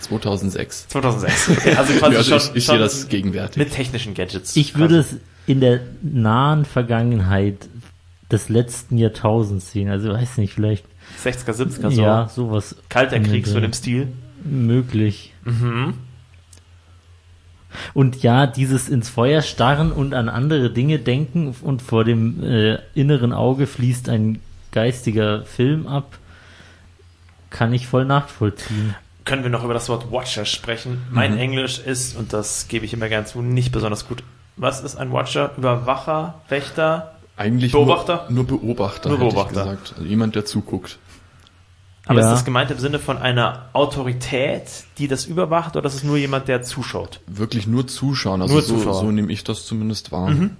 2006. 2006. [LAUGHS] Okay, also quasi Ja, also schon, ich, ich schon sehe das gegenwärtig. mit technischen Gadgets. Ich würde es in der nahen Vergangenheit des letzten Jahrtausends sehen. Also weiß nicht, vielleicht 60er, 70er so. ja sowas Kalter Krieg, so dem Stil. möglich. Mhm. Und ja, dieses ins Feuer starren und an andere Dinge denken und vor dem äh, inneren Auge fließt ein geistiger Film ab, kann ich voll nachvollziehen. Können wir noch über das Wort Watcher sprechen? Mein Mhm. Englisch ist, und das gebe ich immer gern zu, nicht besonders gut. Was ist ein Watcher? Überwacher, Wächter? Eigentlich Beobachter? Nur, nur Beobachter, Nur hätte Beobachter. ich gesagt. Also jemand, der zuguckt. Aber Ja. ist das gemeint im Sinne von einer Autorität, die das überwacht, oder ist es nur jemand, der zuschaut? Wirklich nur zuschauen. Also Nur so, Zuschauer. so nehme ich das zumindest wahr. Mhm,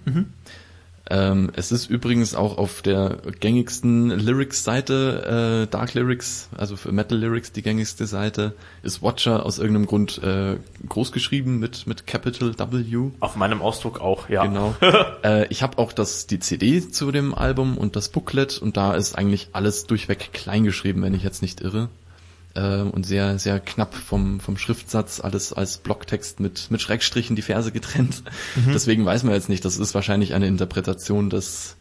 Ähm, es ist übrigens auch auf der gängigsten Lyrics-Seite, äh, Dark Lyrics, also für Metal Lyrics die gängigste Seite, ist Watcher aus irgendeinem Grund äh, groß geschrieben mit, mit Capital W. Auf meinem Ausdruck auch, ja. Genau. [LAUGHS] äh, ich habe auch das die CD zu dem Album und das Booklet und da ist eigentlich alles durchweg klein geschrieben, wenn ich jetzt nicht irre. Äh, und sehr, sehr knapp vom, vom Schriftsatz, alles als Blocktext mit, mit Schrägstrichen die Verse getrennt. Mhm. Deswegen weiß man jetzt nicht, das ist wahrscheinlich eine Interpretation des,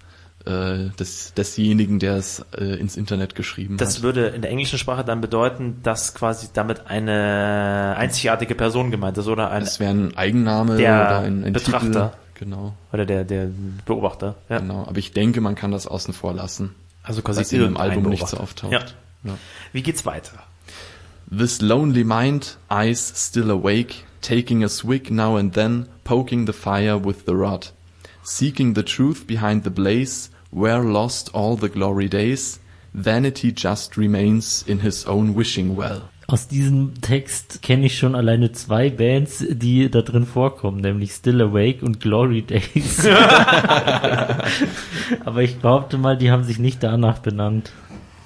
äh, des, desjenigen, der es äh, ins Internet geschrieben Das hat. würde in der englischen Sprache dann bedeuten, dass quasi damit eine einzigartige Person gemeint ist, oder ein, Es wäre ein Eigenname Der oder ein, ein Betrachter. Titel. Genau, oder der, der Beobachter. Ja. genau. Aber ich denke, man kann das außen vor lassen. Also quasi in dem irgendein Album nicht so auftaucht. Ja. Ja. Wie geht's weiter? This lonely mind, eyes still awake, taking a swig now and then, poking the fire with the rod. Seeking the truth behind the blaze, where lost all the glory days, vanity just remains in his own wishing well. Aus diesem Text kenne ich schon alleine zwei Bands, die da drin vorkommen, nämlich Still Awake und Glory Days. [LAUGHS] Aber ich behaupte mal, die haben sich nicht danach benannt.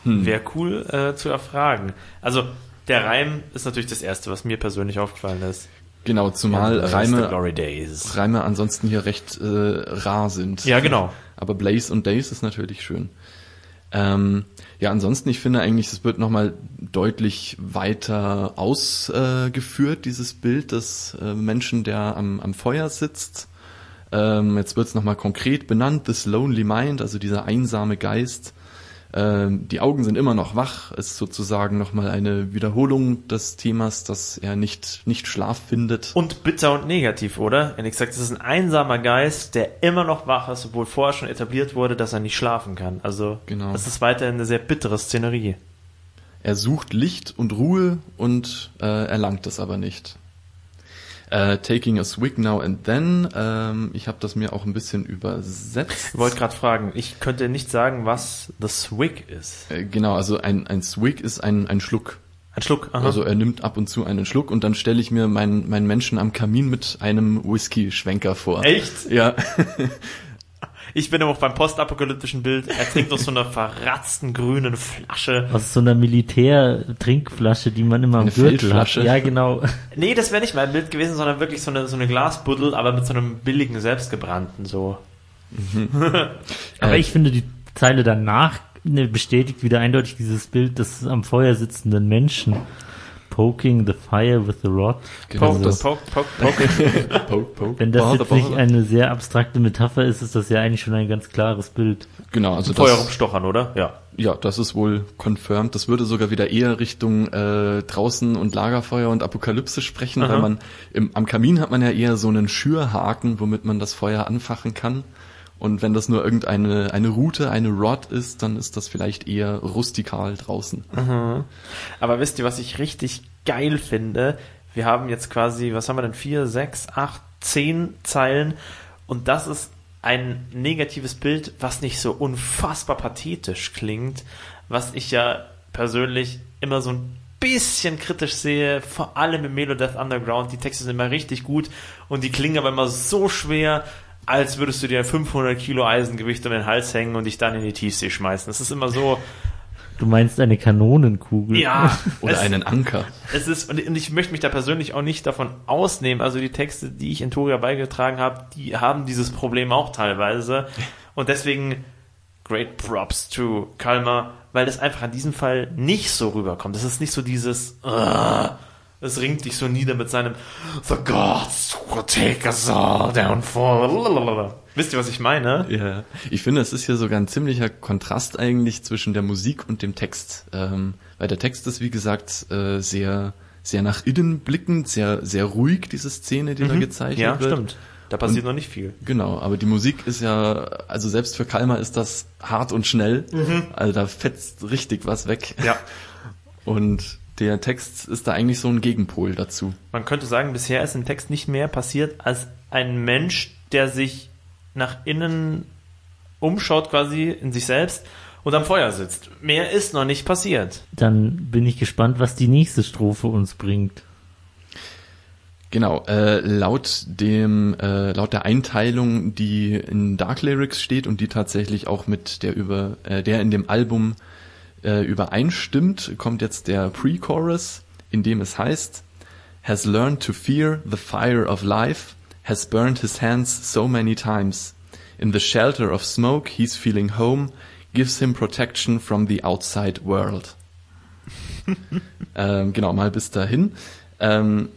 Wäre cool äh, zu erfragen. Also, der Reim ist natürlich das Erste, was mir persönlich aufgefallen ist. Genau, zumal The Reime, Glory Days. Reime ansonsten hier recht äh, rar sind. Ja, genau. Aber Blaze und Days ist natürlich schön. Ähm, ja, ansonsten, ich finde eigentlich, es wird nochmal deutlich weiter ausgeführt, dieses Bild des äh, Menschen, der am, am Feuer sitzt. Ähm, jetzt wird es nochmal konkret benannt, this lonely mind, also dieser einsame Geist. Ähm, die Augen sind immer noch wach, ist sozusagen nochmal eine Wiederholung des Themas, dass er nicht, nicht Schlaf findet. Und bitter und negativ, oder? Wenn ich sage, das ist ein einsamer Geist, der immer noch wach ist, obwohl vorher schon etabliert wurde, dass er nicht schlafen kann. Also Genau. das ist weiterhin eine sehr bittere Szenerie. Er sucht Licht und Ruhe und äh, erlangt es aber nicht. Äh, taking a swig now and then. Ähm, ich habe das mir auch ein bisschen übersetzt. Ich wollte gerade fragen, ich könnte nicht sagen, was The Swig ist. Äh, genau, also ein, ein Swig ist ein, ein Schluck. Ein Schluck. Aha. Also er nimmt ab und zu einen Schluck und dann stelle ich mir meinen, meinen Menschen am Kamin mit einem Whisky-Schwenker vor. Echt? Ja, Ich bin immer auch beim postapokalyptischen Bild. Er trinkt aus so einer verratzten grünen Flasche. Aus so einer Militär-Trinkflasche, die man immer am Eine Gürtel hat. Ja, genau. Nee, das wäre nicht mein Bild gewesen, sondern wirklich so eine, so eine Glasbuddel, aber mit so einem billigen, selbstgebrannten so. [LAUGHS] Aber Äh, ich finde, die Zeile danach ne, bestätigt wieder eindeutig dieses Bild des am Feuer sitzenden Menschen. Poking the fire with the rod. genau. Poke, das, poke, poke, [LAUGHS] poke. poke, poke, Wenn das bother, jetzt nicht eine sehr abstrakte Metapher ist, ist das ja eigentlich schon ein ganz klares Bild. Genau, also Feuer rumstochern, oder? Ja. Ja, das ist wohl confirmed. Das würde sogar wieder eher Richtung äh, draußen und Lagerfeuer und Apokalypse sprechen, Aha. weil man im, am Kamin hat man ja eher so einen Schürhaken, womit man das Feuer anfachen kann. Und wenn das nur irgendeine eine Route, eine Rod ist, dann ist das vielleicht eher rustikal draußen. Aber wisst ihr, was ich richtig geil finde? Wir haben jetzt quasi, was haben wir denn? Vier, sechs, acht, zehn Zeilen. Und das ist ein negatives Bild, was nicht so unfassbar pathetisch klingt, was ich ja persönlich immer so ein bisschen kritisch sehe, vor allem im Melo Death Underground. Die Texte sind immer richtig gut und die klingen aber immer so schwer, als würdest du dir 500 Kilo Eisengewicht um den Hals hängen und dich dann in die Tiefsee schmeißen. Das ist immer so, Du meinst eine Kanonenkugel? ja. [LAUGHS] Oder es- einen Anker. es ist, und ich möchte mich da persönlich auch nicht davon ausnehmen. Also die Texte, die ich in Toria beigetragen habe, die haben dieses Problem auch teilweise. Und deswegen great props to Kalmar, weil das einfach in diesem Fall nicht so rüberkommt. Das ist nicht so dieses, "Ah", es ringt dich so nieder mit seinem The gods will take us all down for. Wisst ihr, was ich meine? Ja, ich finde, es ist hier sogar ein ziemlicher Kontrast eigentlich zwischen der Musik und dem Text. Ähm, weil der Text ist, wie gesagt, äh, sehr, sehr nach innen blickend, sehr, sehr ruhig, diese Szene, die da gezeichnet Mhm. Ja, wird. stimmt. Da passiert noch nicht viel. Genau, aber die Musik ist ja, also selbst für Kalmar ist das hart und schnell. Also da fetzt richtig was weg. Ja. [LAUGHS] Und der Text ist da eigentlich so ein Gegenpol dazu. Man könnte sagen, bisher ist im Text nicht mehr passiert, als ein Mensch, der sich nach innen umschaut, quasi in sich selbst und am Feuer sitzt. Mehr ist noch nicht passiert. Dann bin ich gespannt, was die nächste Strophe uns bringt. Genau, äh, laut dem, äh, laut der Einteilung, die in Dark Lyrics steht und die tatsächlich auch mit der über, äh, der in dem Album äh, übereinstimmt, kommt jetzt der Pre-Chorus, in dem es heißt, has learned to fear the fire of life, has burned his hands so many times. In the shelter of smoke he's feeling home, gives him protection from the outside world. [LAUGHS] ähm, genau, mal bis dahin. Ähm,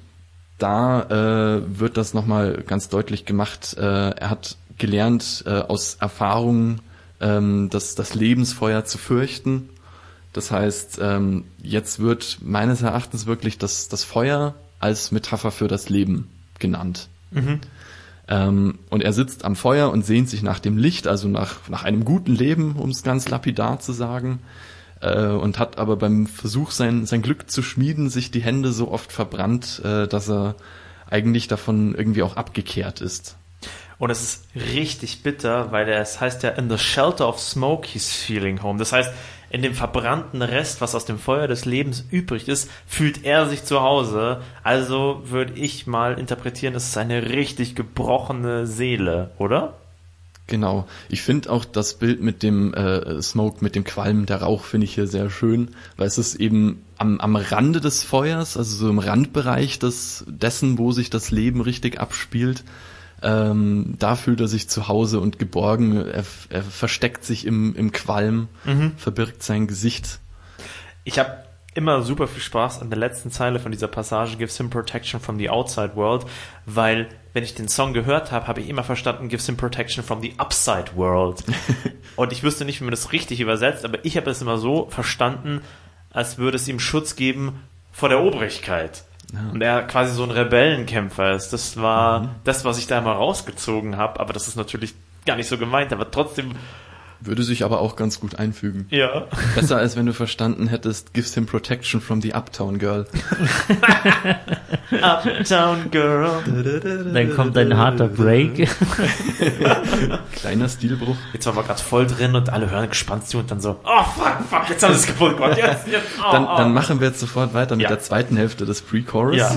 da äh, wird das nochmal ganz deutlich gemacht. Äh, er hat gelernt, äh, aus Erfahrung ähm, das, das Lebensfeuer zu fürchten. Das heißt, ähm, jetzt wird meines Erachtens wirklich das, das Feuer als Metapher für das Leben genannt. Ähm, und er sitzt am Feuer und sehnt sich nach dem Licht, also nach, nach einem guten Leben, um es ganz lapidar zu sagen. Äh, und hat aber beim Versuch, sein, sein Glück zu schmieden, sich die Hände so oft verbrannt, äh, dass er eigentlich davon irgendwie auch abgekehrt ist. Und es ist richtig bitter, weil es heißt ja, in the shelter of smoke he's feeling home. Das heißt, in dem verbrannten Rest, was aus dem Feuer des Lebens übrig ist, fühlt er sich zu Hause. Also würde ich mal interpretieren, es ist eine richtig gebrochene Seele, oder? Genau. Ich finde auch das Bild mit dem äh, Smoke, mit dem Qualm, der Rauch finde ich hier sehr schön, weil es ist eben am, am Rande des Feuers, also so im Randbereich des, dessen, wo sich das Leben richtig abspielt. Ähm, da fühlt er sich zu Hause und geborgen. Er, er versteckt sich im, im Qualm, verbirgt sein Gesicht. Ich habe immer super viel Spaß an der letzten Zeile von dieser Passage, gives him protection from the outside world, weil wenn ich den Song gehört habe, habe ich immer verstanden, gives him protection from the upside world. [LAUGHS] Und ich wüsste nicht, wie man das richtig übersetzt, aber ich habe es immer so verstanden, als würde es ihm Schutz geben vor der Obrigkeit. Und er quasi so ein Rebellenkämpfer ist. Das war das, was ich da immer rausgezogen habe, aber das ist natürlich gar nicht so gemeint, aber trotzdem, Würde sich aber auch ganz gut einfügen. ja. Besser als wenn du verstanden hättest, gives him protection from the uptown girl. [LAUGHS] Uptown Girl. Dann kommt ein harter Break. [LAUGHS] Kleiner Stilbruch. Jetzt waren wir gerade voll drin und alle hören gespannt zu und dann so, oh fuck, fuck, jetzt haben sie es kaputt gemacht. Jetzt, jetzt, oh, Dann, oh. dann machen wir jetzt sofort weiter mit Ja. der zweiten Hälfte des Pre-Chorus. Ja.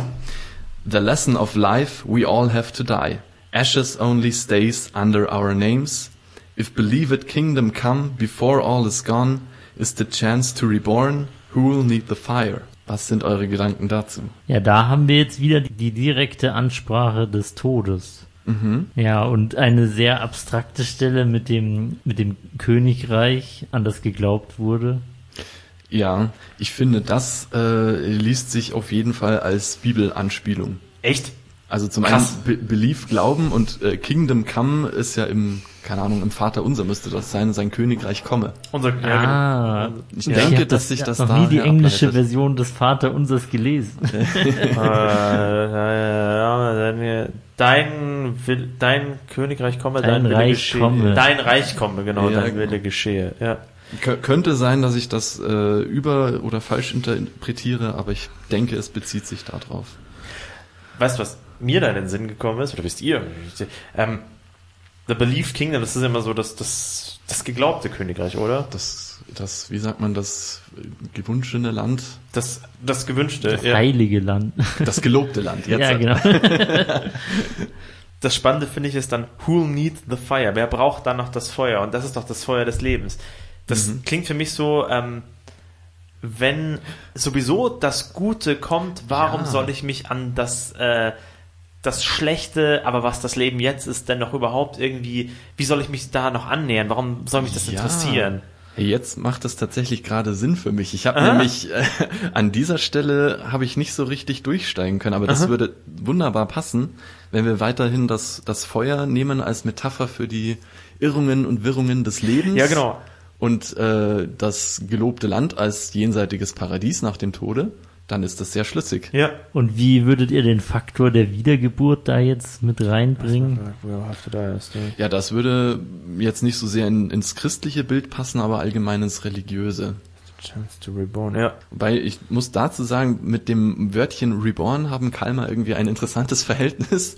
The lesson of life, we all have to die. Ashes only stays under our names. If believed kingdom come before all is gone, is the chance to reborn, who'll need the fire? Was sind eure Gedanken dazu? Ja, da haben wir jetzt wieder die direkte Ansprache des Todes. Ja, und eine sehr abstrakte Stelle mit dem, mit dem Königreich, an das geglaubt wurde. Ja, ich finde, das äh, liest sich auf jeden Fall als Bibelanspielung. Echt? Also zum Krass. einen Be Belief, Glauben und äh, Kingdom Come ist ja im, keine Ahnung, im Vater unser müsste das sein, sein Königreich komme. Unser, ja, genau. Ah, Ich ja, denke, ich dass sich das noch da nie die englische herableitet. Version des Vaterunsers gelesen. Äh, [LAUGHS] dein, Will, dein Königreich komme, dein, Dein Wille Reich geschehe. komme. Dein Reich komme, genau, Ja, dein genau. Wille geschehe. Ja. Kö- könnte sein, dass ich das äh, über- oder falsch interpretiere, aber ich denke, es bezieht sich darauf. Weißt du, was mir da in den Sinn gekommen ist? Oder wisst ihr? Ähm, The Belief Kingdom, das ist immer so das, das, das geglaubte Königreich, oder? Das, das, wie sagt man, das gewünschene Land, Das, das gewünschte. Das ja. heilige Land. das gelobte Land. Jetzt, ja, genau. [LAUGHS] Das Spannende finde ich ist dann, who'll need the fire? Wer braucht dann noch das Feuer? Und das ist doch das Feuer des Lebens. Das Mhm. klingt für mich so, ähm, wenn sowieso das Gute kommt, warum Ja. soll ich mich an das, äh, das Schlechte, aber was das Leben jetzt ist, denn noch überhaupt irgendwie, wie soll ich mich da noch annähern? Warum soll mich das Ja. interessieren? Jetzt macht es tatsächlich gerade Sinn für mich. Ich habe nämlich äh, an dieser Stelle habe ich nicht so richtig durchsteigen können, aber das Aha. würde wunderbar passen, wenn wir weiterhin das, das Feuer nehmen als Metapher für die Irrungen und Wirrungen des Lebens. Ja, genau. Und äh, das gelobte Land als jenseitiges Paradies nach dem Tode, dann ist das sehr schlüssig. Ja. Und wie würdet ihr den Faktor der Wiedergeburt da jetzt mit reinbringen? Ja, das würde jetzt nicht so sehr in, ins christliche Bild passen, aber allgemein ins religiöse. Chance to reborn, ja. Wobei ich muss dazu sagen, mit dem Wörtchen Reborn haben Kalmar irgendwie ein interessantes Verhältnis.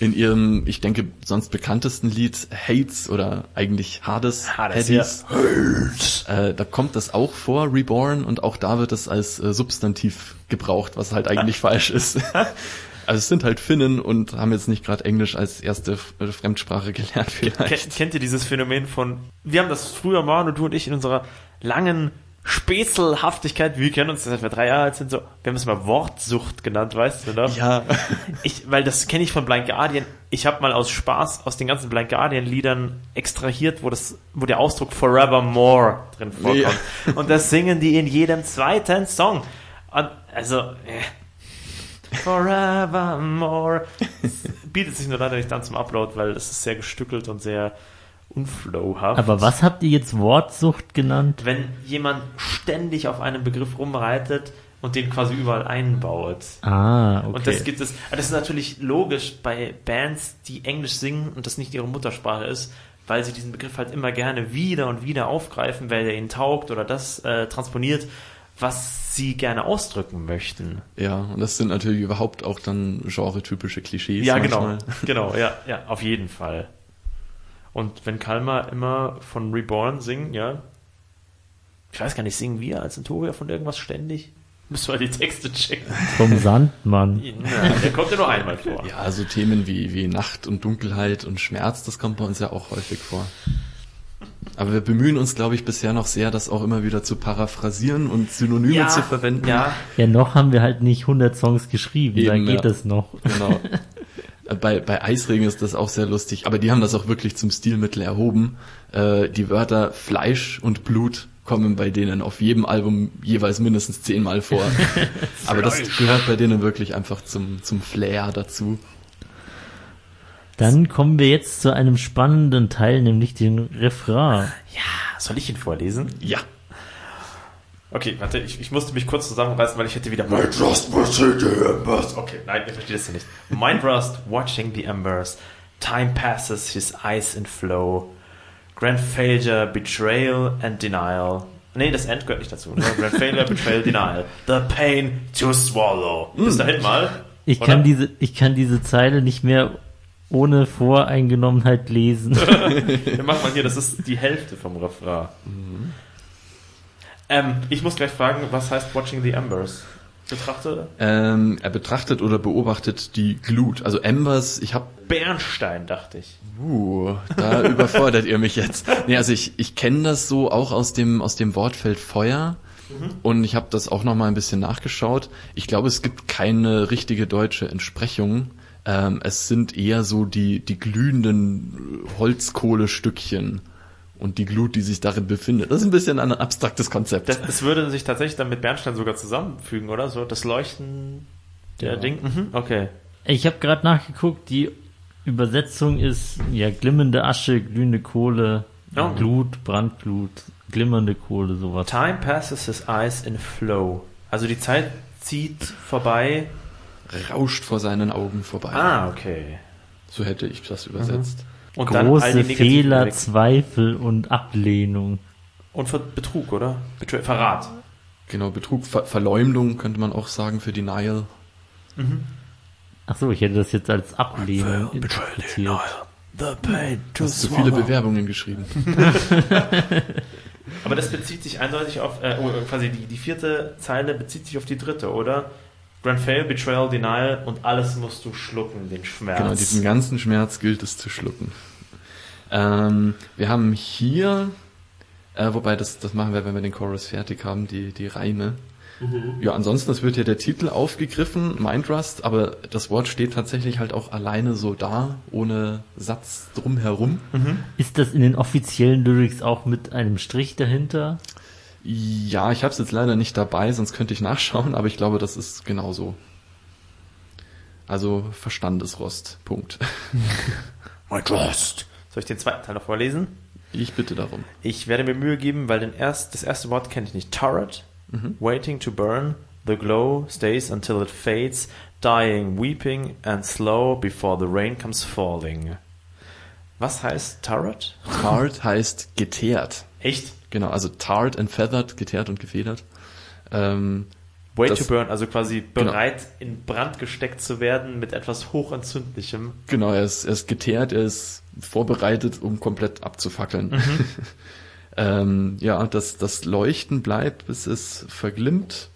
In ihrem, ich denke, sonst bekanntesten Lied Hates oder eigentlich Hades, Hades, Hades, äh, da kommt das auch vor, Reborn, und auch da wird es als äh, Substantiv gebraucht, was halt eigentlich [LAUGHS] falsch ist. [LAUGHS] Also es sind halt Finnen und haben jetzt nicht gerade Englisch als erste äh, Fremdsprache gelernt vielleicht. Kennt, kennt ihr dieses Phänomen von, wir haben das früher mal, und du und ich in unserer langen Spätzelhaftigkeit, wir kennen uns seit wir drei Jahre alt sind, so, wir haben es mal Wortsucht genannt, weißt du noch? Ja, [LAUGHS] Ich, weil das kenne ich von Blind Guardian. Ich habe mal aus Spaß aus den ganzen Blind Guardian Liedern extrahiert, wo das, wo der Ausdruck Forevermore drin vorkommt. [LAUGHS] Und das singen die in jedem zweiten Song. Und, also, äh. Forevermore. [LAUGHS] Bietet sich nur leider nicht dann zum Upload, weil es ist sehr gestückelt und sehr unflowhaft. Aber was habt ihr jetzt Wortsucht genannt? Wenn jemand ständig auf einem Begriff rumreitet und den quasi überall einbaut. Ah, okay. Und das gibt es, das ist natürlich logisch bei Bands, die Englisch singen und das nicht ihre Muttersprache ist, weil sie diesen Begriff halt immer gerne wieder und wieder aufgreifen, weil der ihnen taugt oder das äh, transponiert, was sie gerne ausdrücken möchten. ja, und das sind natürlich überhaupt auch dann genre-typische Klischees. ja, manchmal. genau. Genau, ja, ja, auf jeden Fall. Und wenn Kalmar immer von Reborn singen, ja, ich weiß gar nicht, singen wir als Entoria von irgendwas ständig? Müssen wir die Texte checken. Vom Sandmann. [LAUGHS] Na, der kommt ja nur einmal vor. Ja, so Themen wie, wie Nacht und Dunkelheit und Schmerz, das kommt bei uns ja auch häufig vor. Aber wir bemühen uns, glaube ich, bisher noch sehr, das auch immer wieder zu paraphrasieren und Synonyme zu verwenden. Ja, Ja, noch haben wir halt nicht 100 Songs geschrieben, da Eben, geht ja. es noch. Genau. [LAUGHS] Bei, bei Eisregen ist das auch sehr lustig, aber die haben das auch wirklich zum Stilmittel erhoben. Äh, die Wörter Fleisch und Blut kommen bei denen auf jedem Album jeweils mindestens zehnmal vor. [LAUGHS] aber das gehört bei denen wirklich einfach zum, zum Flair dazu. Dann kommen wir jetzt zu einem spannenden Teil, nämlich den Refrain. soll ich ihn vorlesen? Ja. Okay, warte, ich, ich musste mich kurz zusammenreißen, weil ich hätte wieder... Okay, nein, ihr versteht das ja nicht. Mind Rust, watching the embers. Time passes, his eyes in flow. Grand failure, betrayal and denial. Nee, das End gehört nicht dazu. Ne? Grand failure, betrayal, denial. The pain to swallow. Bis dahin mal. Ich Oder? kann diese, ich kann diese Zeile nicht mehr ohne Voreingenommenheit lesen. Wir machen mal hier, das ist die Hälfte vom Refrain. Ähm, ich muss gleich fragen, was heißt watching the embers? Betrachte Ähm, er betrachtet oder beobachtet die Glut. Also Embers, ich habe Bernstein, dachte ich. Uh, da [LAUGHS] überfordert ihr mich jetzt. Nee, also ich, ich kenne das so auch aus dem, aus dem Wortfeld Feuer. Und ich habe das auch noch mal ein bisschen nachgeschaut. Ich glaube, es gibt keine richtige deutsche Entsprechung. Ähm, es sind eher so die, die glühenden Holzkohlestückchen und die Glut, die sich darin befindet. Das ist ein bisschen ein abstraktes Konzept. Das, das würde sich tatsächlich dann mit Bernstein sogar zusammenfügen, oder? So das Leuchten der Ja. Ding. Mhm, okay. Ich habe gerade nachgeguckt, die Übersetzung ist ja glimmende Asche, glühende Kohle, Ja. Glut, Brandglut, glimmernde Kohle, sowas. Time passes his eyes in flow. Also die Zeit zieht vorbei. Rauscht vor seinen Augen vorbei. Ah, okay. So hätte ich das übersetzt. Und dann all Große Fehler. Zweifel und Ablehnung. Und Ver Betrug, oder? Betray Verrat. Genau, Betrug, Ver Verleumdung könnte man auch sagen für Denial. Ach so, ich hätte das jetzt als Ablehnung interpretiert. The pain to Hast du viele Bewerbungen geschrieben? [LAUGHS] Aber das bezieht sich eindeutig auf, äh, oh, quasi die, die vierte Zeile bezieht sich auf die dritte, oder? Grand Fail, Betrayal, Denial und alles musst du schlucken, den Schmerz. Genau, diesen ganzen Schmerz gilt es zu schlucken. Ähm, wir haben hier, äh, wobei das, das machen wir, wenn wir den Chorus fertig haben, die, die Reime. Ja, ansonsten, es wird ja der Titel aufgegriffen, Mind Rust, aber das Wort steht tatsächlich halt auch alleine so da, ohne Satz drumherum. Ist das in den offiziellen Lyrics auch mit einem Strich dahinter? Ja, ich habe es jetzt leider nicht dabei, sonst könnte ich nachschauen, aber ich glaube, das ist genauso. Also Verstandesrost. Punkt. [LAUGHS] My trust. Soll ich den zweiten Teil noch vorlesen? Ich bitte darum. Ich werde mir Mühe geben, weil den erst, das erste Wort kenne ich nicht. Turret, waiting to burn, the glow stays until it fades, dying, weeping and slow before the rain comes falling. Was heißt Turret? Tart heißt geteert. Echt? Genau, also tarred and feathered, geteert und gefedert. Ähm, Wait Das- to burn, also quasi bereit in Brand gesteckt zu werden mit etwas hochentzündlichem. genau, er ist, er ist geteert, er ist vorbereitet, um komplett abzufackeln. [LAUGHS] ähm, ja, das, das Leuchten bleibt, bis es verglimmt,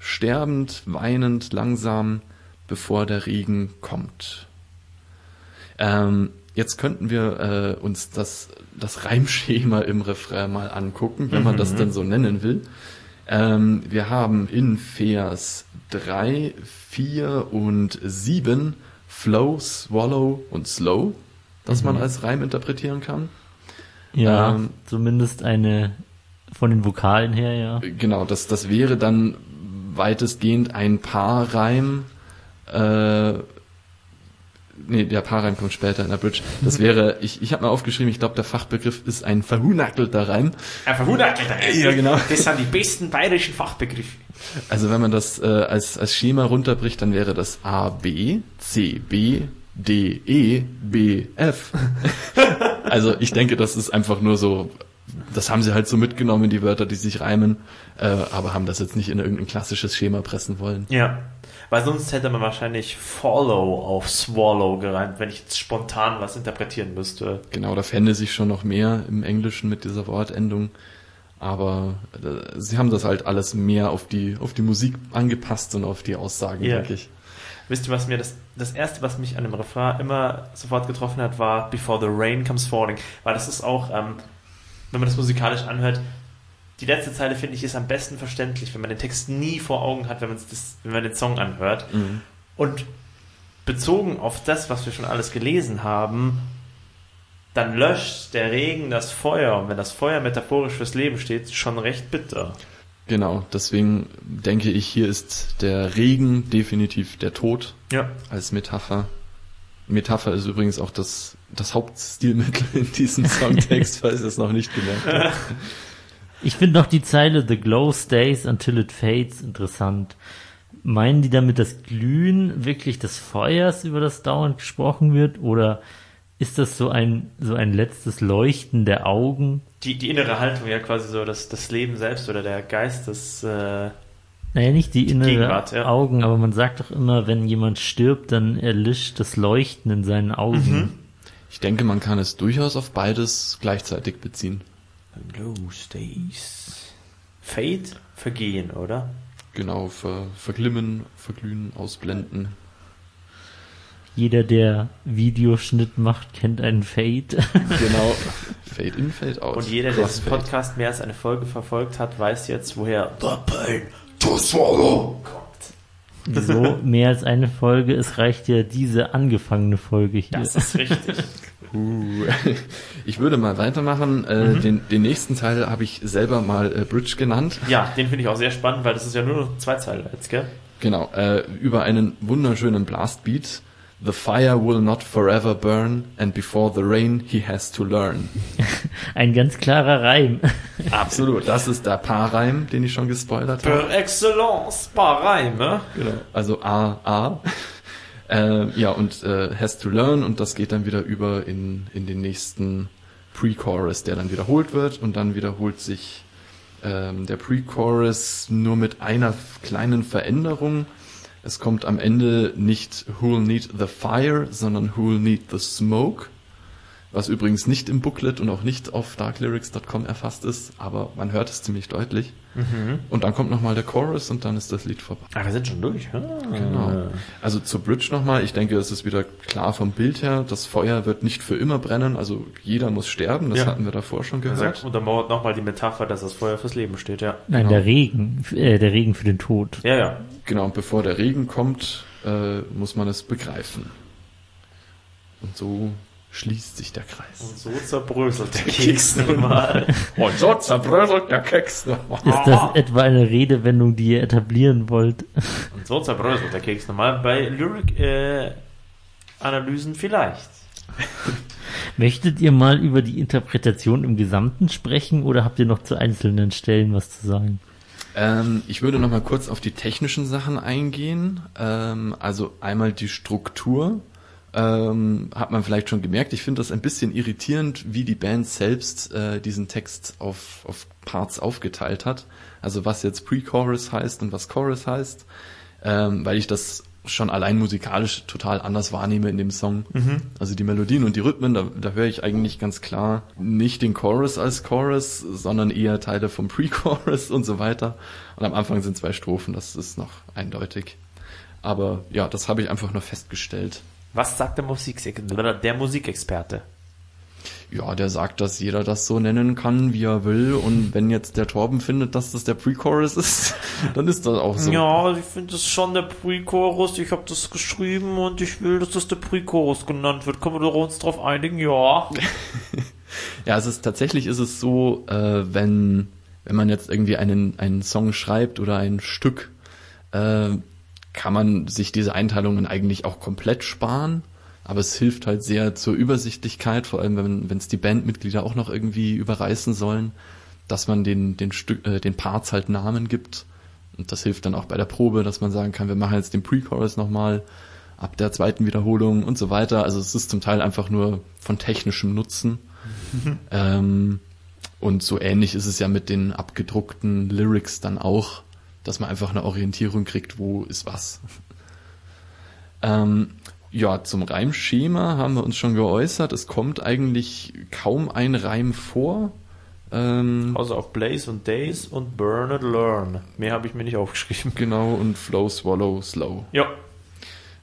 sterbend, weinend, langsam, bevor der Regen kommt. Ähm, jetzt könnten wir äh, uns das, das Reimschema im Refrain mal angucken, wenn man das denn so nennen will. Ähm, wir haben in Vers 3, 4 und 7 Flow, Swallow und Slow, das man als Reim interpretieren kann. Ja, Ähm, zumindest eine von den Vokalen her, ja. Genau, das, das wäre dann weitestgehend ein Paarreim. Äh, nee, der Paarreim kommt später in der Bridge. Das wäre, ich, ich habe mal aufgeschrieben, ich glaube, der Fachbegriff ist ein verhunackelter Reim. Einfach hundertlich. Ja, genau. Das sind die besten bayerischen Fachbegriffe. Also wenn man das äh, als, als Schema runterbricht, dann wäre das A, B, C, B, D, E, B, F. [LAUGHS] also ich denke, das ist einfach nur so, das haben sie halt so mitgenommen, die Wörter, die sich reimen, äh, aber haben das jetzt nicht in irgendein klassisches Schema pressen wollen. Ja. Weil sonst hätte man wahrscheinlich Follow auf Swallow gereimt, wenn ich jetzt spontan was interpretieren müsste. Genau, da fände sich schon noch mehr im Englischen mit dieser Wortendung. Aber äh, sie haben das halt alles mehr auf die, auf die Musik angepasst und auf die Aussagen, Ja. denke ich. Wisst ihr, was mir das, das erste, was mich an dem Refrain immer sofort getroffen hat, war Before the Rain Comes Falling. Weil das ist auch, ähm, wenn man das musikalisch anhört, die letzte Zeile finde ich ist am besten verständlich, wenn man den Text nie vor Augen hat, wenn, das, wenn man den Song anhört. Und bezogen auf das, was wir schon alles gelesen haben, dann löscht der Regen das Feuer. Und wenn das Feuer metaphorisch fürs Leben steht, schon recht bitter. Genau, deswegen denke ich, hier ist der Regen definitiv der Tod Ja. als Metapher. Metapher ist übrigens auch das, das Hauptstilmittel in diesem [LAUGHS] Songtext, falls ihr es noch nicht gemerkt habt. [LAUGHS] Ich finde noch die Zeile The glow stays until it fades interessant. Meinen die damit das Glühen wirklich des Feuers, über das dauernd gesprochen wird? Oder ist das so ein, so ein letztes Leuchten der Augen? Die, die innere Haltung, ja quasi so, das, das Leben selbst oder der Geist des, äh, Naja, nicht die innere Gegenwart, ja. Augen, aber man sagt doch immer, wenn jemand stirbt, dann erlischt das Leuchten in seinen Augen. Ich denke, man kann es durchaus auf beides gleichzeitig beziehen. Low Stays. Fade? Vergehen, oder? Genau, ver, verglimmen, verglühen, ausblenden. Jeder, der Videoschnitt macht, kennt einen Fade. [LAUGHS] Genau. Fade in, fade out. Und jeder, der diesen. Podcast mehr als eine Folge verfolgt hat, weiß jetzt, woher The pain to swallow. Wieso [LAUGHS] mehr als eine Folge? Es reicht ja diese angefangene Folge hier. Das ist richtig. [LAUGHS] Uh, ich würde mal weitermachen. Äh, Mhm. den, den nächsten Teil habe ich selber mal äh, Bridge genannt. ja, den finde ich auch sehr spannend, weil das ist ja nur noch zwei Zeilen jetzt, gell? Genau, äh, über einen wunderschönen Blastbeat. The fire will not forever burn, and before the rain he has to learn. [LAUGHS] Ein ganz klarer Reim. [LAUGHS] Absolut, das ist der Paarreim, den ich schon gespoilert habe. Per excellence, par Reime. Genau. Also A, A. [LAUGHS] äh, ja, und äh, has to learn und das geht dann wieder über in, in den nächsten Pre-Chorus, der dann wiederholt wird und dann wiederholt sich ähm, der Pre-Chorus nur mit einer kleinen Veränderung. Es kommt am Ende nicht Who'll need the fire, sondern Who'll need the smoke. Was übrigens nicht im Booklet und auch nicht auf darklyrics.com erfasst ist, aber man hört es ziemlich deutlich. Und dann kommt nochmal der Chorus und dann ist das Lied vorbei. Ah, wir sind schon durch. Ah. Genau. Also zur Bridge nochmal. Ich denke, es ist wieder klar vom Bild her. Das Feuer wird nicht für immer brennen. Also jeder muss sterben. Das Ja. hatten wir davor schon gehört. sagt, untermauert nochmal die Metapher, dass das Feuer fürs Leben steht, ja. Nein, Genau. der Regen, äh, der Regen für den Tod. Ja, ja. Genau. Und bevor der Regen kommt, äh, muss man es begreifen. Und so schließt sich der Kreis. Und so zerbröselt der Keks nun mal. Und so zerbröselt der Keks. Ist das etwa eine Redewendung, die ihr etablieren wollt? Und so zerbröselt der Keks normal. Bei Lyric-Analysen vielleicht. [LAUGHS] Möchtet ihr mal über die Interpretation im Gesamten sprechen oder habt ihr noch zu einzelnen Stellen was zu sagen? Ähm, ich würde noch mal kurz auf die technischen Sachen eingehen. Ähm, also einmal die Struktur. Ähm, hat man vielleicht schon gemerkt. Ich finde das ein bisschen irritierend, wie die Band selbst äh, diesen Text auf, auf Parts aufgeteilt hat. Also was jetzt Pre-Chorus heißt und was Chorus heißt. Ähm, weil ich das schon allein musikalisch total anders wahrnehme in dem Song. Also die Melodien und die Rhythmen, da, da höre ich eigentlich ganz klar nicht den Chorus als Chorus, sondern eher Teile vom Pre-Chorus und so weiter. Und am Anfang sind zwei Strophen, das ist noch eindeutig. Aber ja, das habe ich einfach nur festgestellt. Was sagt der, Musik der Musikexperte? Ja, der sagt, dass jeder das so nennen kann, wie er will. Und wenn jetzt der Torben findet, dass das der Pre-Chorus ist, [LAUGHS] dann ist das auch so. Ja, ich finde das schon der Pre-Chorus. Ich habe das geschrieben und ich will, dass das der Pre-Chorus genannt wird. Können wir uns drauf einigen? Ja. [LAUGHS] Ja, es ist tatsächlich ist es so, äh, wenn wenn man jetzt irgendwie einen einen Song schreibt oder ein Stück, äh, kann man sich diese Einteilungen eigentlich auch komplett sparen. Aber es hilft halt sehr zur Übersichtlichkeit, vor allem wenn wenn es die Bandmitglieder auch noch irgendwie überreißen sollen, dass man den den Stück äh, den Parts halt Namen gibt. Und das hilft dann auch bei der Probe, dass man sagen kann, wir machen jetzt den Pre-Chorus nochmal ab der zweiten Wiederholung und so weiter. Also es ist zum Teil einfach nur von technischem Nutzen. [LAUGHS] ähm, und so ähnlich ist es ja mit den abgedruckten Lyrics dann auch, dass man einfach eine Orientierung kriegt, wo ist was. [LAUGHS] ähm, ja, zum Reimschema haben wir uns schon geäußert. Es kommt eigentlich kaum ein Reim vor. Ähm, Außer auf Blaze und Days und Burn and Learn. Mehr habe ich mir nicht aufgeschrieben. genau, und Flow, Swallow, Slow. Ja.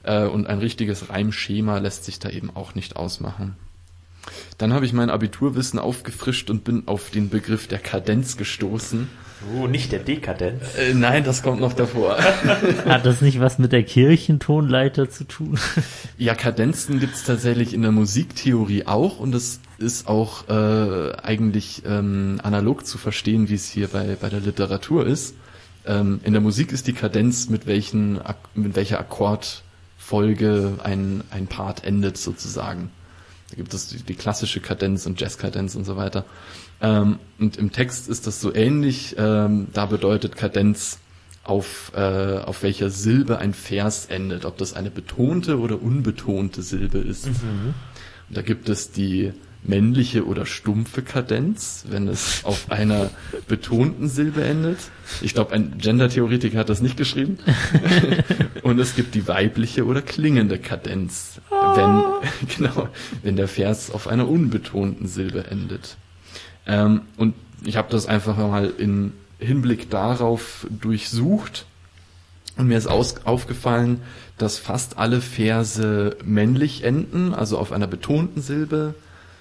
Äh, und ein richtiges Reimschema lässt sich da eben auch nicht ausmachen. Dann habe ich mein Abiturwissen aufgefrischt und bin auf den Begriff der Kadenz gestoßen. Oh, nicht der Dekadenz. Äh, nein, das kommt noch davor. [LAUGHS] Hat das nicht was mit der Kirchentonleiter zu tun? [LAUGHS] Ja, Kadenzen gibt's tatsächlich in der Musiktheorie auch und das ist auch äh, eigentlich ähm, analog zu verstehen, wie es hier bei, bei der Literatur ist. Ähm, in der Musik ist die Kadenz, mit, welchen, mit welcher Akkordfolge ein, ein Part endet sozusagen. Da gibt es die, die klassische Kadenz und Jazzkadenz und so weiter. Ähm, und im Text ist das so ähnlich. Ähm, da bedeutet Kadenz auf, äh, auf welcher Silbe ein Vers endet, ob das eine betonte oder unbetonte Silbe ist. Und da gibt es die männliche oder stumpfe Kadenz, wenn es auf einer betonten Silbe endet. Ich glaube, ein Gender-Theoretiker hat das nicht geschrieben. [LAUGHS] Und es gibt die weibliche oder klingende Kadenz, wenn, [LAUGHS] genau, wenn der Vers auf einer unbetonten Silbe endet. Ähm, und ich habe das einfach mal in Hinblick darauf durchsucht und mir ist aus, aufgefallen, dass fast alle Verse männlich enden, also auf einer betonten Silbe.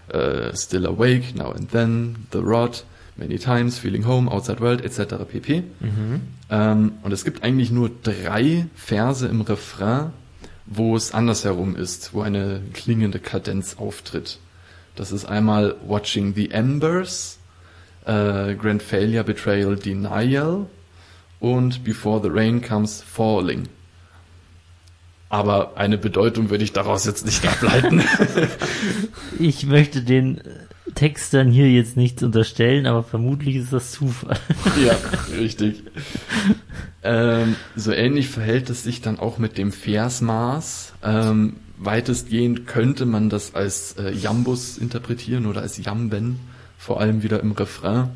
Äh, still awake, now and then, the rod, many times, feeling home, outside world, etc. pp. Ähm, und es gibt eigentlich nur drei Verse im Refrain, wo es andersherum ist, wo eine klingende Kadenz auftritt. Das ist einmal Watching the Embers, äh, Grand Failure, Betrayal, Denial und Before the Rain Comes Falling. Aber eine Bedeutung würde ich daraus jetzt nicht ableiten. [LAUGHS] Ich möchte den Textern hier jetzt nichts unterstellen, aber vermutlich ist das Zufall. [LAUGHS] ja, richtig. Ähm, so ähnlich verhält es sich dann auch mit dem Versmaß. Ähm, weitestgehend könnte man das als äh, Jambus interpretieren oder als Jamben, vor allem wieder im Refrain.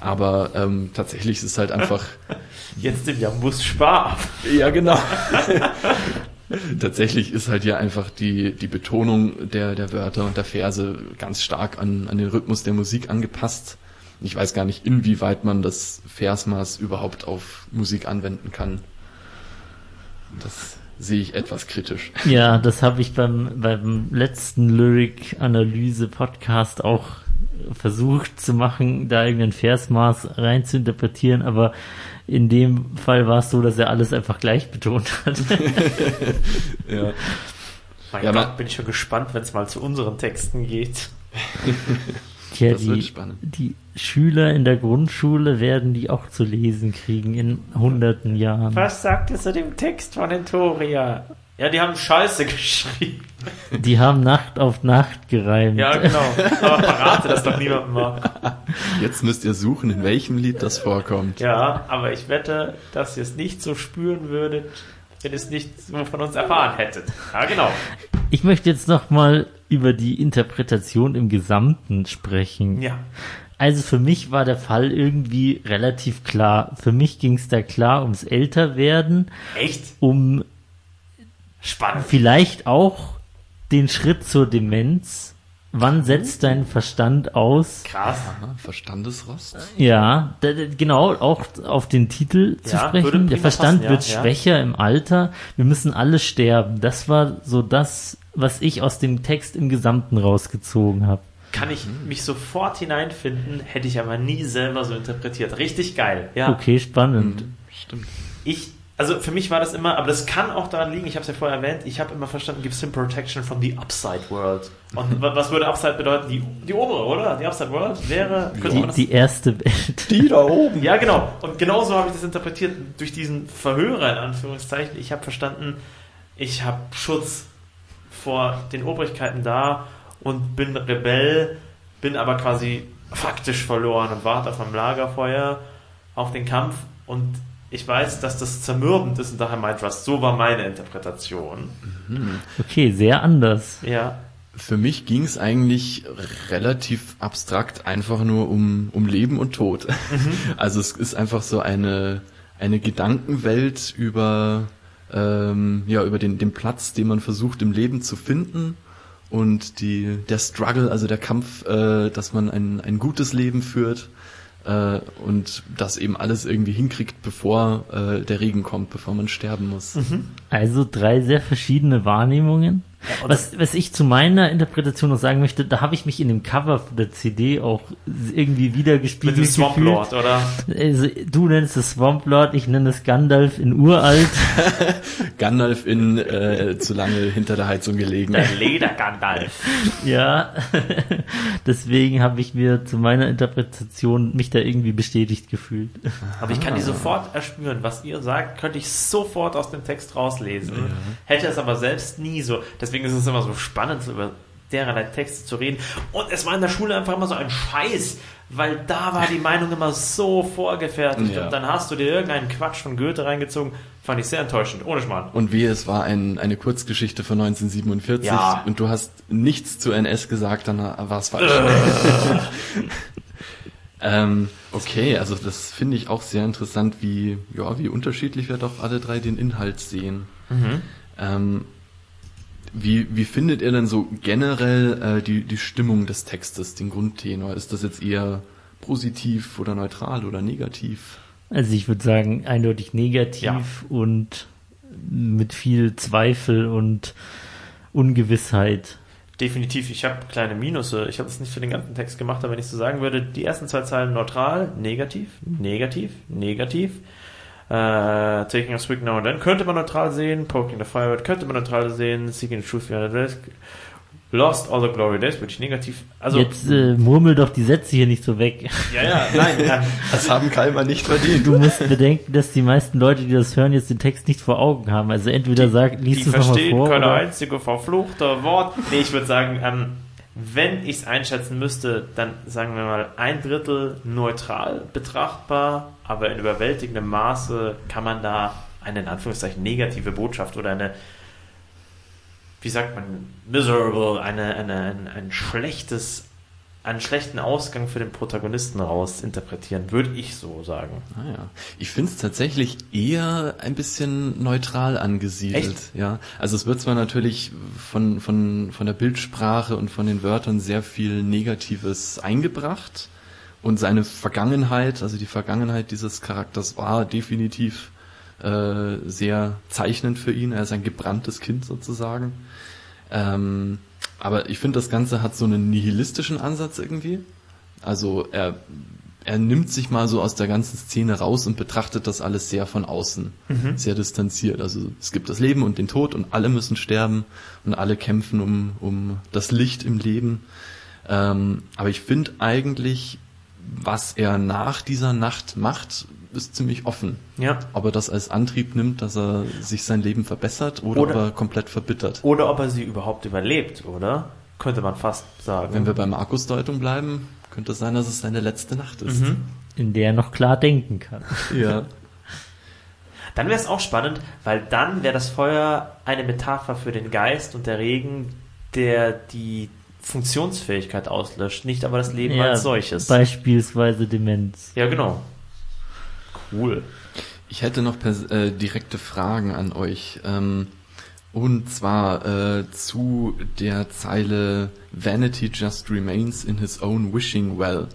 Aber ähm, tatsächlich ist es halt einfach [LAUGHS] Jetzt im Jambus spar. Ja, genau. [LAUGHS] Tatsächlich ist halt ja einfach die, die Betonung der, der Wörter und der Verse ganz stark an, an den Rhythmus der Musik angepasst. Ich weiß gar nicht, inwieweit man das Versmaß überhaupt auf Musik anwenden kann. Das sehe ich etwas kritisch. Ja, das habe ich beim, beim letzten Lyric-Analyse-Podcast auch versucht zu machen, da irgendein Versmaß rein zu interpretieren, aber in dem Fall war es so, dass er alles einfach gleich betont hat. [LAUGHS] Ja. Mein Ja, Gott, bin ich schon gespannt, wenn es mal zu unseren Texten geht. [LAUGHS] Tja, Das wird die, spannend. die Schüler in der Grundschule werden die auch zu lesen kriegen in hunderten Jahren. Was sagt ihr zu dem Text von Entoria? Ja, die haben Scheiße [LAUGHS] geschrieben. Die haben Nacht auf Nacht gereimt. Ja, genau. Aber verrate das doch niemandem mal. Jetzt müsst ihr suchen, in welchem Lied das vorkommt. Ja, aber ich wette, dass ihr es nicht so spüren würdet, wenn ihr es nicht so von uns erfahren hättet. Ja, genau. Ich möchte jetzt noch mal über die Interpretation im Gesamten sprechen. Ja. Also für mich war der Fall irgendwie relativ klar. Für mich ging es da klar ums Älterwerden, Echt? um Spannend. vielleicht auch den Schritt zur Demenz. Wann setzt dein Verstand aus? Krass. Aha, Verstandesrost? Ja, da, da, genau, auch auf den Titel zu Ja, sprechen. Der Verstand passen, ja, wird ja. schwächer im Alter. Wir müssen alle sterben. Das war so das, was ich aus dem Text im Gesamten rausgezogen habe. Kann ich mich sofort hineinfinden, hätte ich aber nie selber so interpretiert. Richtig geil. Ja. Okay, spannend. Stimmt. Ich, also für mich war das immer, aber das kann auch daran liegen, ich habe es ja vorher erwähnt, ich habe immer verstanden, gives him protection from the upside world. Und [LAUGHS] wa- was würde upside bedeuten? Die, die obere, oder? Die upside world wäre, Die, die erste Welt. Die da oben. Ja, genau. Und genauso habe ich das interpretiert durch diesen Verhörer, in Anführungszeichen. Ich habe verstanden, ich habe Schutz vor den Obrigkeiten da und bin Rebell, bin aber quasi faktisch verloren und warte auf meinem Lagerfeuer auf den Kampf und ich weiß, dass das zermürbend ist und daher meint was. So war meine Interpretation. Okay, sehr anders. Ja. Für mich ging es eigentlich relativ abstrakt einfach nur um, um Leben und Tod. [LAUGHS] Also es ist einfach so eine, eine Gedankenwelt über, ähm, ja, über den, den Platz, den man versucht im Leben zu finden und die, der Struggle, also der Kampf, äh, dass man ein, ein gutes Leben führt äh, und das eben alles irgendwie hinkriegt, bevor äh, der Regen kommt, bevor man sterben muss. Also drei sehr verschiedene Wahrnehmungen. Und was, was ich zu meiner Interpretation noch sagen möchte, da habe ich mich in dem Cover der CD auch irgendwie Mit wiedergespiegelt dem Swamp gefühlt. Lord, oder? Also, du nennst es Swamp Lord, ich nenne es Gandalf in uralt. [LAUGHS] Gandalf in äh, zu lange hinter der Heizung gelegen. Leder-Gandalf. ja, [LAUGHS] deswegen habe ich mir zu meiner Interpretation mich da irgendwie bestätigt gefühlt. Aber ich kann die sofort erspüren. Was ihr sagt, könnte ich sofort aus dem Text rauslesen. Hätte es aber selbst nie so. Deswegen ist es immer so spannend, über dererlei Texte zu reden. Und es war in der Schule einfach immer so ein Scheiß, weil da war die Meinung immer so vorgefertigt. Ja. Und dann hast du dir irgendeinen Quatsch von Goethe reingezogen. Fand ich sehr enttäuschend. Ohne Schmarrn. Und wie es war ein, eine Kurzgeschichte von 1947 Ja. und du hast nichts zu NS gesagt, dann war es falsch. [LAUGHS] ähm, okay, also das finde ich auch sehr interessant, wie, ja, wie unterschiedlich wir doch alle drei den Inhalt sehen. Ähm, wie, wie findet ihr denn so generell äh, die, die Stimmung des Textes, den Grundtenor? Ist das jetzt eher positiv oder neutral oder negativ? Also ich würde sagen, eindeutig negativ Ja. und mit viel Zweifel und Ungewissheit. Definitiv, ich habe kleine Minusse. Ich habe es nicht für den ganzen Text gemacht, aber wenn ich so sagen würde, die ersten zwei Zeilen neutral, negativ, negativ, negativ. Äh, taking a swig now and then könnte man neutral sehen. Poking the fire könnte man neutral sehen. Seeking the truth behind the desk. Lost all the glory days, würde ich negativ. Also, Jetzt äh, murmel doch die Sätze hier nicht so weg. ja, ja, nein, ja. [LAUGHS] Das haben Kalmer nicht verdient. Du musst bedenken, dass die meisten Leute, die das hören, jetzt den Text nicht vor Augen haben. Also entweder die liest du es nochmal verstehen vor. keine Oder, einzige verfluchte Wort. Nee, ich würde sagen, ähm, wenn ich es einschätzen müsste, dann sagen wir mal ein Drittel neutral betrachtbar, aber in überwältigendem Maße kann man da eine in Anführungszeichen negative Botschaft oder eine, wie sagt man, miserable, eine, eine, ein, ein schlechtes, einen schlechten Ausgang für den Protagonisten raus interpretieren, würde ich so sagen. Ah ja. Ich finde es tatsächlich eher ein bisschen neutral angesiedelt. Echt? Ja. Also es wird zwar natürlich von, von, von der Bildsprache und von den Wörtern sehr viel Negatives eingebracht und seine Vergangenheit, also die Vergangenheit dieses Charakters war definitiv äh, sehr zeichnend für ihn. Er ist ein gebranntes Kind sozusagen. Ähm, aber ich finde, das Ganze hat so einen nihilistischen Ansatz irgendwie. Also er, er nimmt sich mal so aus der ganzen Szene raus und betrachtet das alles sehr von außen, sehr distanziert. Also es gibt das Leben und den Tod und alle müssen sterben und alle kämpfen um, um das Licht im Leben. Ähm, aber ich finde eigentlich, was er nach dieser Nacht macht, ist ziemlich offen. Ja. Ob er das als Antrieb nimmt, dass er sich sein Leben verbessert oder, Oder- ob er komplett verbittert. Oder ob er sie überhaupt überlebt, oder? Könnte man fast sagen. Wenn wir bei Markus-Deutung bleiben, könnte es sein, dass es seine letzte Nacht ist. Mhm. in der er noch klar denken kann. [LAUGHS] Ja. Dann wäre es auch spannend, weil dann wäre das Feuer eine Metapher für den Geist und der Regen, der die Funktionsfähigkeit auslöscht, nicht aber das Leben als solches. Beispielsweise Demenz. Ja, genau. Cool. Ich hätte noch pers- äh, direkte Fragen an euch. Ähm, und zwar äh, zu der Zeile Vanity just remains in his own wishing well.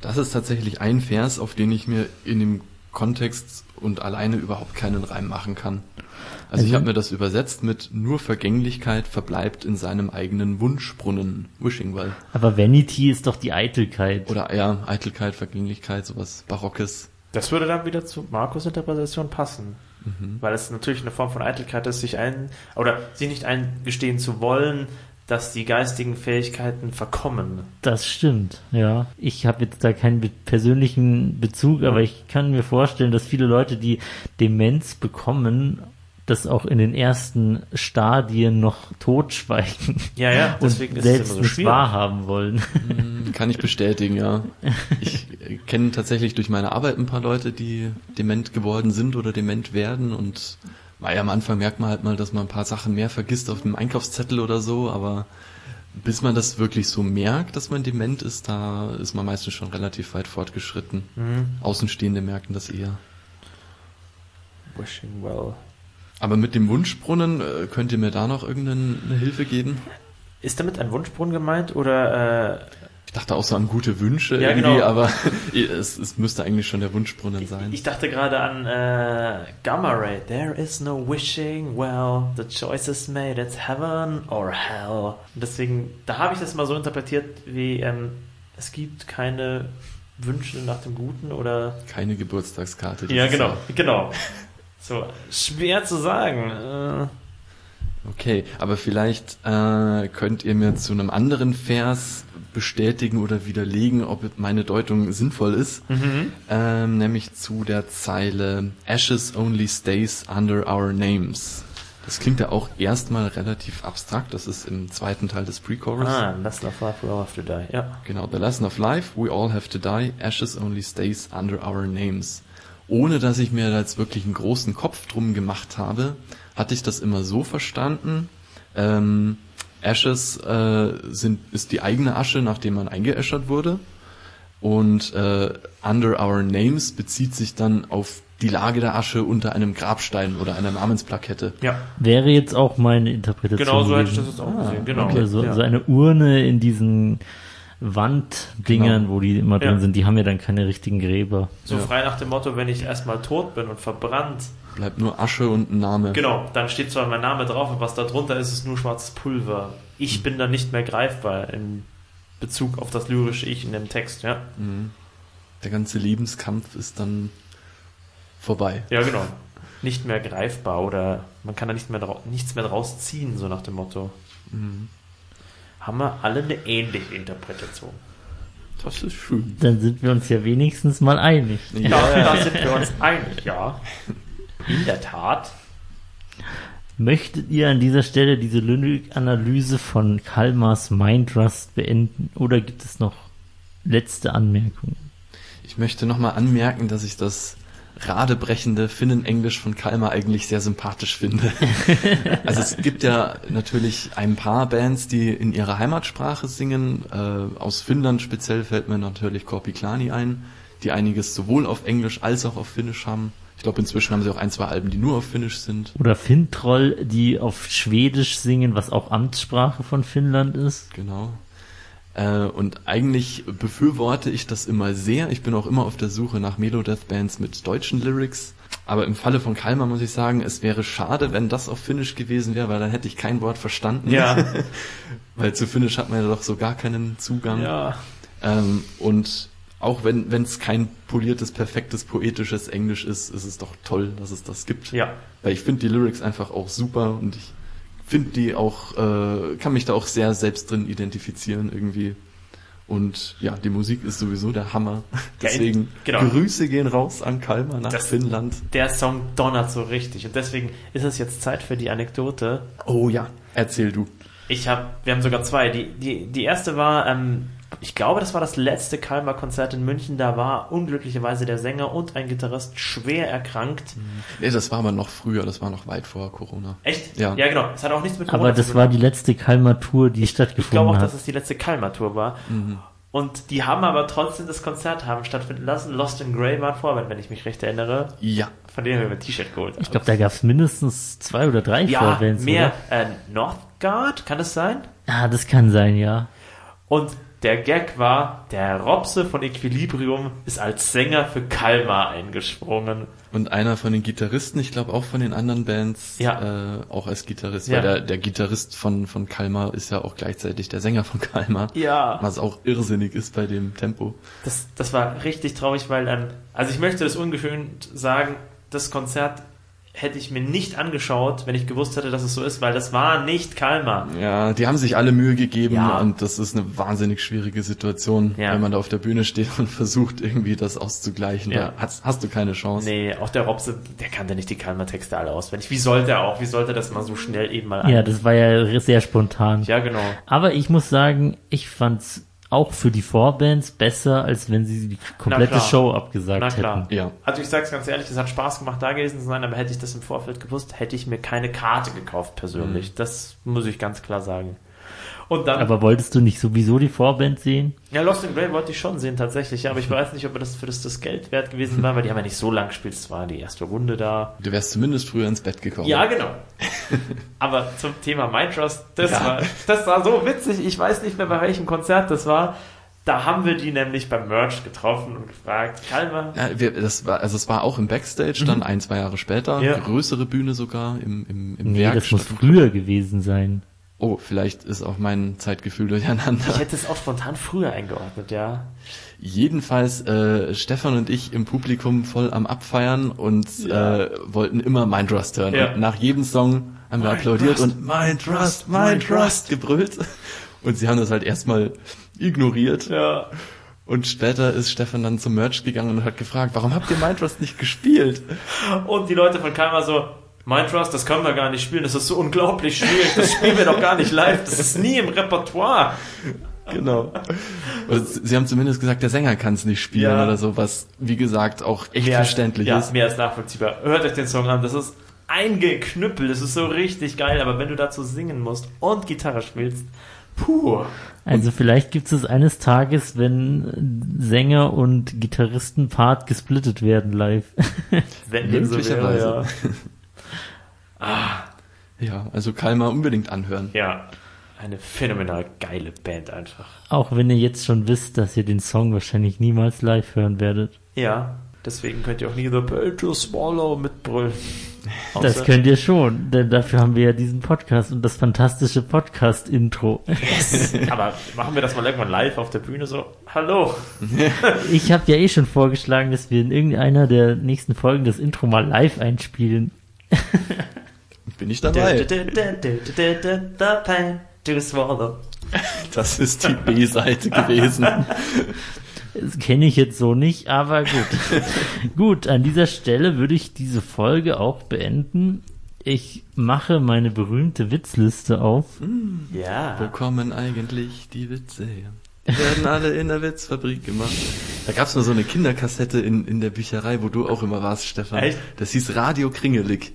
Das ist tatsächlich ein Vers, auf den ich mir in dem Kontext und alleine überhaupt keinen Reim machen kann. Also ich Also- habe mir das übersetzt mit nur Vergänglichkeit verbleibt in seinem eigenen Wunschbrunnen, wishing well. Aber Vanity ist doch die Eitelkeit. Oder ja, Eitelkeit, Vergänglichkeit, sowas Barockes. Das würde dann wieder zu Markus Interpretation passen. Weil es natürlich eine Form von Eitelkeit ist, sich ein, oder sich nicht eingestehen zu wollen, dass die geistigen Fähigkeiten verkommen. Das stimmt, ja. Ich habe jetzt da keinen be persönlichen Bezug, aber ich kann mir vorstellen, dass viele Leute, die Demenz bekommen, das auch in den ersten Stadien noch totschweigen Ja, ja, und deswegen ist es selbst immer so schwierig. wahrhaben wollen. Kann ich bestätigen, ja. Ich äh, kenne tatsächlich durch meine Arbeit ein paar Leute, die dement geworden sind oder dement werden und weil am Anfang merkt man halt mal, dass man ein paar Sachen mehr vergisst auf dem Einkaufszettel oder so, aber bis man das wirklich so merkt, dass man dement ist, da ist man meistens schon relativ weit fortgeschritten. Mhm. Außenstehende merken das eher. Wishing well. Aber mit dem Wunschbrunnen, äh, könnt ihr mir da noch irgendeine Hilfe geben? Ist damit ein Wunschbrunnen gemeint oder äh, Ich dachte auch so an gute Wünsche Ja, irgendwie, genau. aber [LAUGHS] es, es müsste eigentlich schon der Wunschbrunnen sein. Ich dachte gerade an äh, Gamma Ray. There is no wishing, well, the choice is made, it's heaven or hell. Und deswegen, da habe ich das mal so interpretiert, wie ähm, es gibt keine Wünsche nach dem Guten oder. Keine Geburtstagskarte. Ja, genau, Jahr. genau. [LAUGHS] So, schwer zu sagen. Äh, Okay, aber vielleicht äh, könnt ihr mir zu einem anderen Vers bestätigen oder widerlegen, ob meine Deutung sinnvoll ist. Ähm, nämlich zu der Zeile Ashes only stays under our names. Das klingt ja auch erstmal relativ abstrakt. Das ist im zweiten Teil des Pre-Chorus. ah, Lesson of Life, we all have to die. Ja. Genau, the lesson of life, we all have to die, ashes only stays under our names. Ohne dass ich mir da jetzt wirklich einen großen Kopf drum gemacht habe, hatte ich das immer so verstanden, ähm, Ashes äh, sind, ist die eigene Asche, nachdem man eingeäschert wurde. Und äh, under our names bezieht sich dann auf die Lage der Asche unter einem Grabstein oder einer Namensplakette. Ja, Wäre jetzt auch meine Interpretation. genau so hätte ich das jetzt auch gesehen. Genau. Okay, so, ja. so eine Urne in diesen Wanddingern, Genau. wo die immer drin Ja. sind, die haben ja dann keine richtigen Gräber. so Ja. frei nach dem Motto, wenn ich erstmal tot bin und verbrannt, Bleibt nur Asche und ein Name. Genau, dann steht zwar mein Name drauf, aber was da drunter ist, ist nur schwarzes Pulver. Ich bin dann nicht mehr greifbar in Bezug auf das lyrische Ich in dem Text, ja. Mhm. Der ganze Lebenskampf ist dann vorbei. Ja, genau. Nicht mehr greifbar oder man kann da nicht mehr nichts mehr draus ziehen, so nach dem Motto. Mhm. Haben wir alle eine ähnliche Interpretation. Das ist schön. Dann sind wir uns ja wenigstens mal einig. Ja, da [LAUGHS] sind wir uns einig, ja. In der Tat. Möchtet ihr an dieser Stelle diese Lyrik-Analyse von Kalmars Mindrust beenden oder gibt es noch letzte Anmerkungen? Ich möchte nochmal anmerken, dass ich das radebrechende Finnenenglisch von Kalmar eigentlich sehr sympathisch finde. [LAUGHS] also es gibt ja natürlich ein paar Bands, die in ihrer Heimatsprache singen. Äh, aus Finnland speziell fällt mir natürlich Korpiklani ein, die einiges sowohl auf Englisch als auch auf Finnisch haben. Ich glaube, inzwischen haben sie auch ein, zwei Alben, die nur auf Finnisch sind. Oder Fintroll, die auf Schwedisch singen, was auch Amtssprache von Finnland ist. Genau. Äh, und eigentlich befürworte ich das immer sehr. Ich bin auch immer auf der Suche nach Melodeath-Bands mit deutschen Lyrics. Aber im Falle von Kalmar muss ich sagen, es wäre schade, wenn das auf Finnisch gewesen wäre, weil dann hätte ich kein Wort verstanden. Ja. [LAUGHS] weil zu Finnisch hat man ja doch so gar keinen Zugang. Ja. Ähm, und auch wenn wenn es kein poliertes, perfektes, poetisches Englisch ist, ist es doch toll, dass es das gibt. Ja. Weil ich finde die Lyrics einfach auch super und ich finde die auch, äh, kann mich da auch sehr selbst drin identifizieren irgendwie. Und ja, die Musik ist sowieso der Hammer. Ja, Deswegen genau. Grüße gehen raus an Kalmar nach Das- Finnland. Der Song donnert so richtig. Und deswegen ist es jetzt Zeit für die Anekdote. Oh ja, erzähl du. Ich habe, wir haben sogar zwei. Die, die, die erste war, ähm, ich glaube, das war das letzte Kalmar-Konzert in München. Da war unglücklicherweise der Sänger und ein Gitarrist schwer erkrankt. Nee, das war aber noch früher, das war noch weit vor Corona. Echt? Ja. Ja, genau. Es hat auch nichts mit Corona Aber das zu war die letzte Kalmar-Tour, die Ich glaube stattgefunden auch, hat. dass es die letzte Kalmar-Tour war. Mhm. Und die haben aber trotzdem das Konzert haben stattfinden lassen. Lost in Grey war ein Vorwand, wenn ich mich recht erinnere. Ja, Von denen haben wir ein T-Shirt geholt. Ich glaube, da gab es mindestens zwei oder drei ja, Vorbands, mehr. oder? Äh, Northgard, kann es sein? Ah, das kann sein, ja. Und der Gag war, der Robse von Equilibrium ist als Sänger für Kalmar eingesprungen. und einer von den Gitarristen, ich glaube auch von den anderen Bands, Ja. äh, auch als Gitarrist, Ja. weil der, der Gitarrist von, von Kalmar ist ja auch gleichzeitig der Sänger von Kalmar. Ja. Was auch irrsinnig ist bei dem Tempo. Das, das war richtig traurig, weil dann, also ich möchte das ungeschönt sagen, das Konzert hätte ich mir nicht angeschaut, wenn ich gewusst hätte, dass es so ist, weil das war nicht Kalmar. Ja, die haben sich alle Mühe gegeben Ja. und das ist eine wahnsinnig schwierige Situation, Ja. wenn man da auf der Bühne steht und [LAUGHS] versucht irgendwie das auszugleichen. Ja. Da hast, hast du keine Chance. Nee, auch der Robse, der kannte nicht die Kalmar-Texte alle auswendig. Wie sollte er auch? Wie sollte das mal so schnell eben mal Ja, ein- das war ja sehr spontan. Ja, genau. Aber ich muss sagen, ich fand's auch für die Vorbands besser, als wenn sie die komplette klar. Show abgesagt Na klar. hätten. Ja. Also ich sag's ganz ehrlich, es hat Spaß gemacht, da gewesen zu sein, aber hätte ich das im Vorfeld gewusst, hätte ich mir keine Karte gekauft persönlich. Mhm. Das muss ich ganz klar sagen. Und dann, Aber wolltest du nicht sowieso die Vorband sehen? ja, Lost in Grey wollte ich schon sehen, tatsächlich, ja, aber ich weiß nicht, ob das für das, das Geld wert gewesen war, weil die haben ja nicht so lang gespielt, es war die erste Runde da. Du wärst zumindest früher ins Bett gekommen. Ja, genau. [LAUGHS] Aber zum Thema Mindtrust, das, Ja. war, das war so witzig. Ich weiß nicht mehr, bei welchem Konzert das war. Da haben wir die nämlich beim Merch getroffen und gefragt, Kalmer, Ja, wir, das war, also es war auch im Backstage, dann ein, zwei Jahre später, Ja. größere Bühne sogar im, im, im Nee, Werk. das muss früher gewesen sein. Oh, vielleicht ist auch mein Zeitgefühl durcheinander. ich hätte es auch spontan früher eingeordnet, ja. Jedenfalls äh, Stefan und ich im Publikum voll am Abfeiern und Ja. äh, wollten immer Mind Trust hören. Ja. Und nach jedem Song haben wir Mind applaudiert Trust, und Mind Trust, Mind Trust gebrüllt. Und sie haben das halt erstmal ignoriert. Ja. Und später ist Stefan dann zum Merch gegangen und hat gefragt, warum habt ihr Mind Trust nicht gespielt? Und die Leute von Kalmar so, Mindtrust, das können wir gar nicht spielen, das ist so unglaublich schwierig, das spielen wir doch gar nicht live, das ist nie im Repertoire. Genau. Und sie haben zumindest gesagt, der Sänger kann es nicht spielen Ja. oder so, was wie gesagt auch echt Mehr verständlich ja, ist. mehr als nachvollziehbar. Hört euch den Song an, das ist eingeknüppelt, das ist so richtig geil, aber wenn du dazu singen musst und Gitarre spielst, puh. Also vielleicht gibt es eines Tages, wenn Sänger und Gitarristenpart gesplittet werden live. Wenn dem so wäre, Möglicherweise. Ja. Ja, also Kalmar unbedingt anhören. ja, eine phänomenal geile Band einfach. Auch wenn ihr jetzt schon wisst, dass ihr den Song wahrscheinlich niemals live hören werdet. Ja, deswegen könnt ihr auch nie The Bell to Swallow mitbrüllen. [LAUGHS] Das könnt ihr schon, denn dafür haben wir ja diesen Podcast und das fantastische Podcast-Intro. [LAUGHS] Aber machen wir das mal irgendwann live auf der Bühne so, hallo. [LAUGHS] Ich habe ja eh schon vorgeschlagen, dass wir in irgendeiner der nächsten Folgen das Intro mal live einspielen. Bin ich dabei. The pain to swallow. Das ist die B-Seite gewesen. Das kenne ich jetzt so nicht, aber gut. gut, an dieser Stelle würde ich diese Folge auch beenden. Ich mache meine berühmte Witzliste auf. Wo Ja. kommen eigentlich die Witze her? Die werden alle in der Witzfabrik gemacht. Da gab's mal so eine Kinderkassette in, in der Bücherei, wo du auch immer warst, Stefan. Echt? Das hieß Radio Kringelig.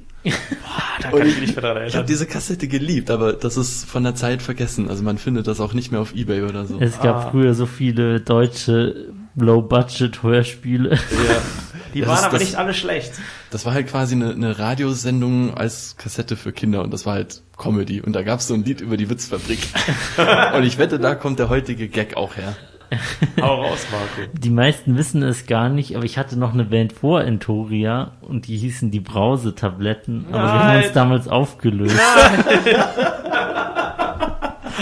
Da kann ich mich nicht dran Ich habe erinnern. diese Kassette geliebt, aber das ist von der Zeit vergessen. Also man findet das auch nicht mehr auf Ebay oder so. Es gab Ah. früher so viele deutsche Low-Budget-Hörspiele. Ja. [LAUGHS] Die Das waren ist aber das- nicht alle schlecht. Das war halt quasi eine, eine Radiosendung als Kassette für Kinder und das war halt Comedy. Und da gab's so ein Lied über die Witzfabrik. [LAUGHS] und ich wette, da kommt der heutige Gag auch her. [LAUGHS] Hau raus, Marco. Die meisten wissen es gar nicht, aber ich hatte noch eine Band vor Entoria und die hießen die Brause-Tabletten, aber wir haben Nein. uns damals aufgelöst. [LAUGHS]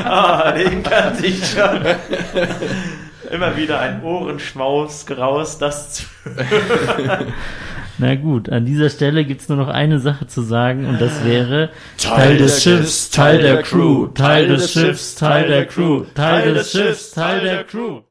Ah, den kannte ich schon. Immer wieder ein Ohrenschmaus, Graus, das zu [LAUGHS] Na gut, an dieser Stelle gibt's nur noch eine Sache zu sagen und das wäre Teil des Schiffs, Teil der Crew, Teil des Schiffs, Teil der Crew, Teil des Schiffs, Teil der Crew.